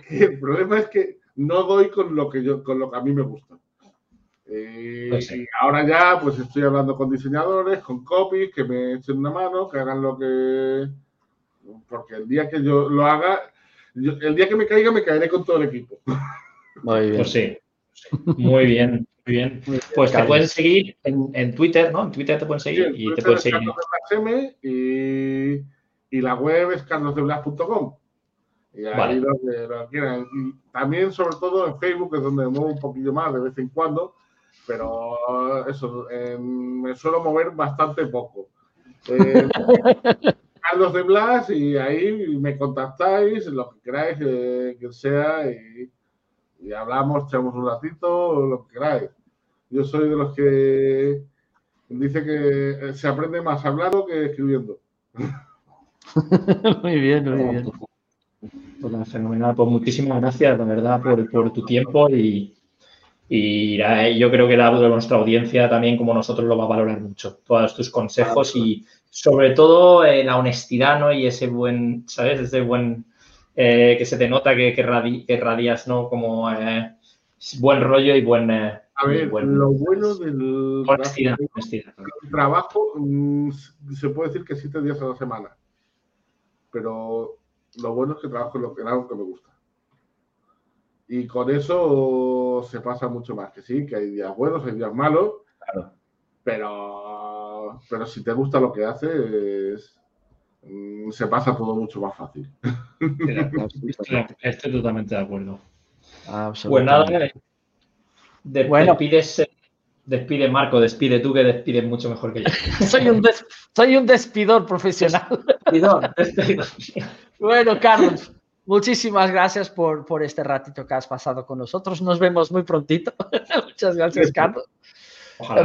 [SPEAKER 3] el problema es que no doy con lo que yo, con lo que a mí me gusta. Eh, pues y ahora ya, pues estoy hablando con diseñadores, con copies, que me echen una mano, que hagan lo que. Porque el día que yo lo haga, el día que me caiga, me caeré con todo el equipo.
[SPEAKER 2] Muy bien. Pues sí. Muy bien, muy bien. Pues te pueden seguir en, Twitter, ¿no? En Twitter te pueden seguir y te pueden seguir.
[SPEAKER 3] Y, y la web es carlosdeblas.com. Y ahí lo quieran. Y también, sobre todo, en Facebook, es donde me muevo un poquillo más de vez en cuando, pero eso, me suelo mover bastante poco. Eh, Carlos de Blas, y ahí me contactáis, lo que queráis que sea, y, hablamos, echamos un ratito, lo que queráis. Yo soy de los que dice que se aprende más hablando que escribiendo.
[SPEAKER 1] muy bien, muy bien.
[SPEAKER 2] Pues fenomenal. Pues muchísimas gracias, la verdad, por, tu tiempo y, yo creo que la, nuestra audiencia también, como nosotros, lo va a valorar mucho. Todos tus consejos y sobre todo eh, la honestidad, ¿no? Y ese buen, ¿sabes? Ese buen eh, que se te nota que, que, radias, ¿no? Como eh, buen rollo y buen... a
[SPEAKER 3] ver, lo bueno del trabajo, mm, se puede decir que siete días a la semana, pero lo bueno es que trabajo en, lo, que algo que me gusta. Y con eso se pasa mucho más. Que sí, que hay días buenos, hay días malos. Pero, pero si te gusta lo que haces, mm, se pasa todo mucho más fácil.
[SPEAKER 2] Estoy, totalmente de acuerdo. Pues nada, despides, despide Marco, despide tú que despides mucho mejor que yo.
[SPEAKER 1] soy, un soy un despidor profesional. Despidor, despidor. Bueno, Carlos, muchísimas gracias por, por este ratito que has pasado con nosotros. Nos vemos muy prontito. Muchas gracias, Carlos.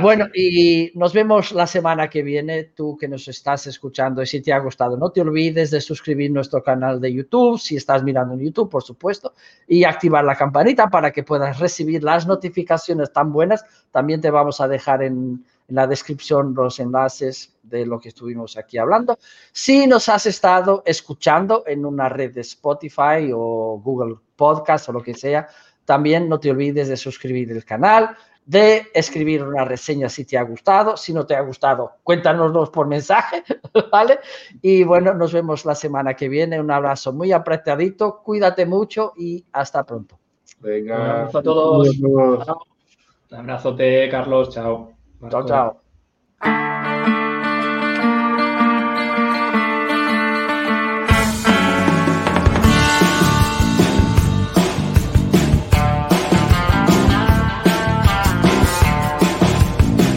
[SPEAKER 1] Bueno, y nos vemos la semana que viene, tú que nos estás escuchando y si te ha gustado, no te olvides de suscribir nuestro canal de YouTube, si estás mirando en YouTube, por supuesto, y activar la campanita para que puedas recibir las notificaciones tan buenas. También te vamos a dejar en, en la descripción los enlaces de lo que estuvimos aquí hablando. Si nos has estado escuchando en una red de Spotify o Google Podcast o lo que sea, también no te olvides de suscribir el canal, de escribir una reseña si te ha gustado. Si no te ha gustado, cuéntanoslos por mensaje, ¿vale? Y bueno, nos vemos la semana que viene. Un abrazo muy apretadito, cuídate mucho y hasta pronto.
[SPEAKER 2] Venga. Un abrazo a todos. Un abrazote, Carlos. Chao.
[SPEAKER 1] Chao, chao.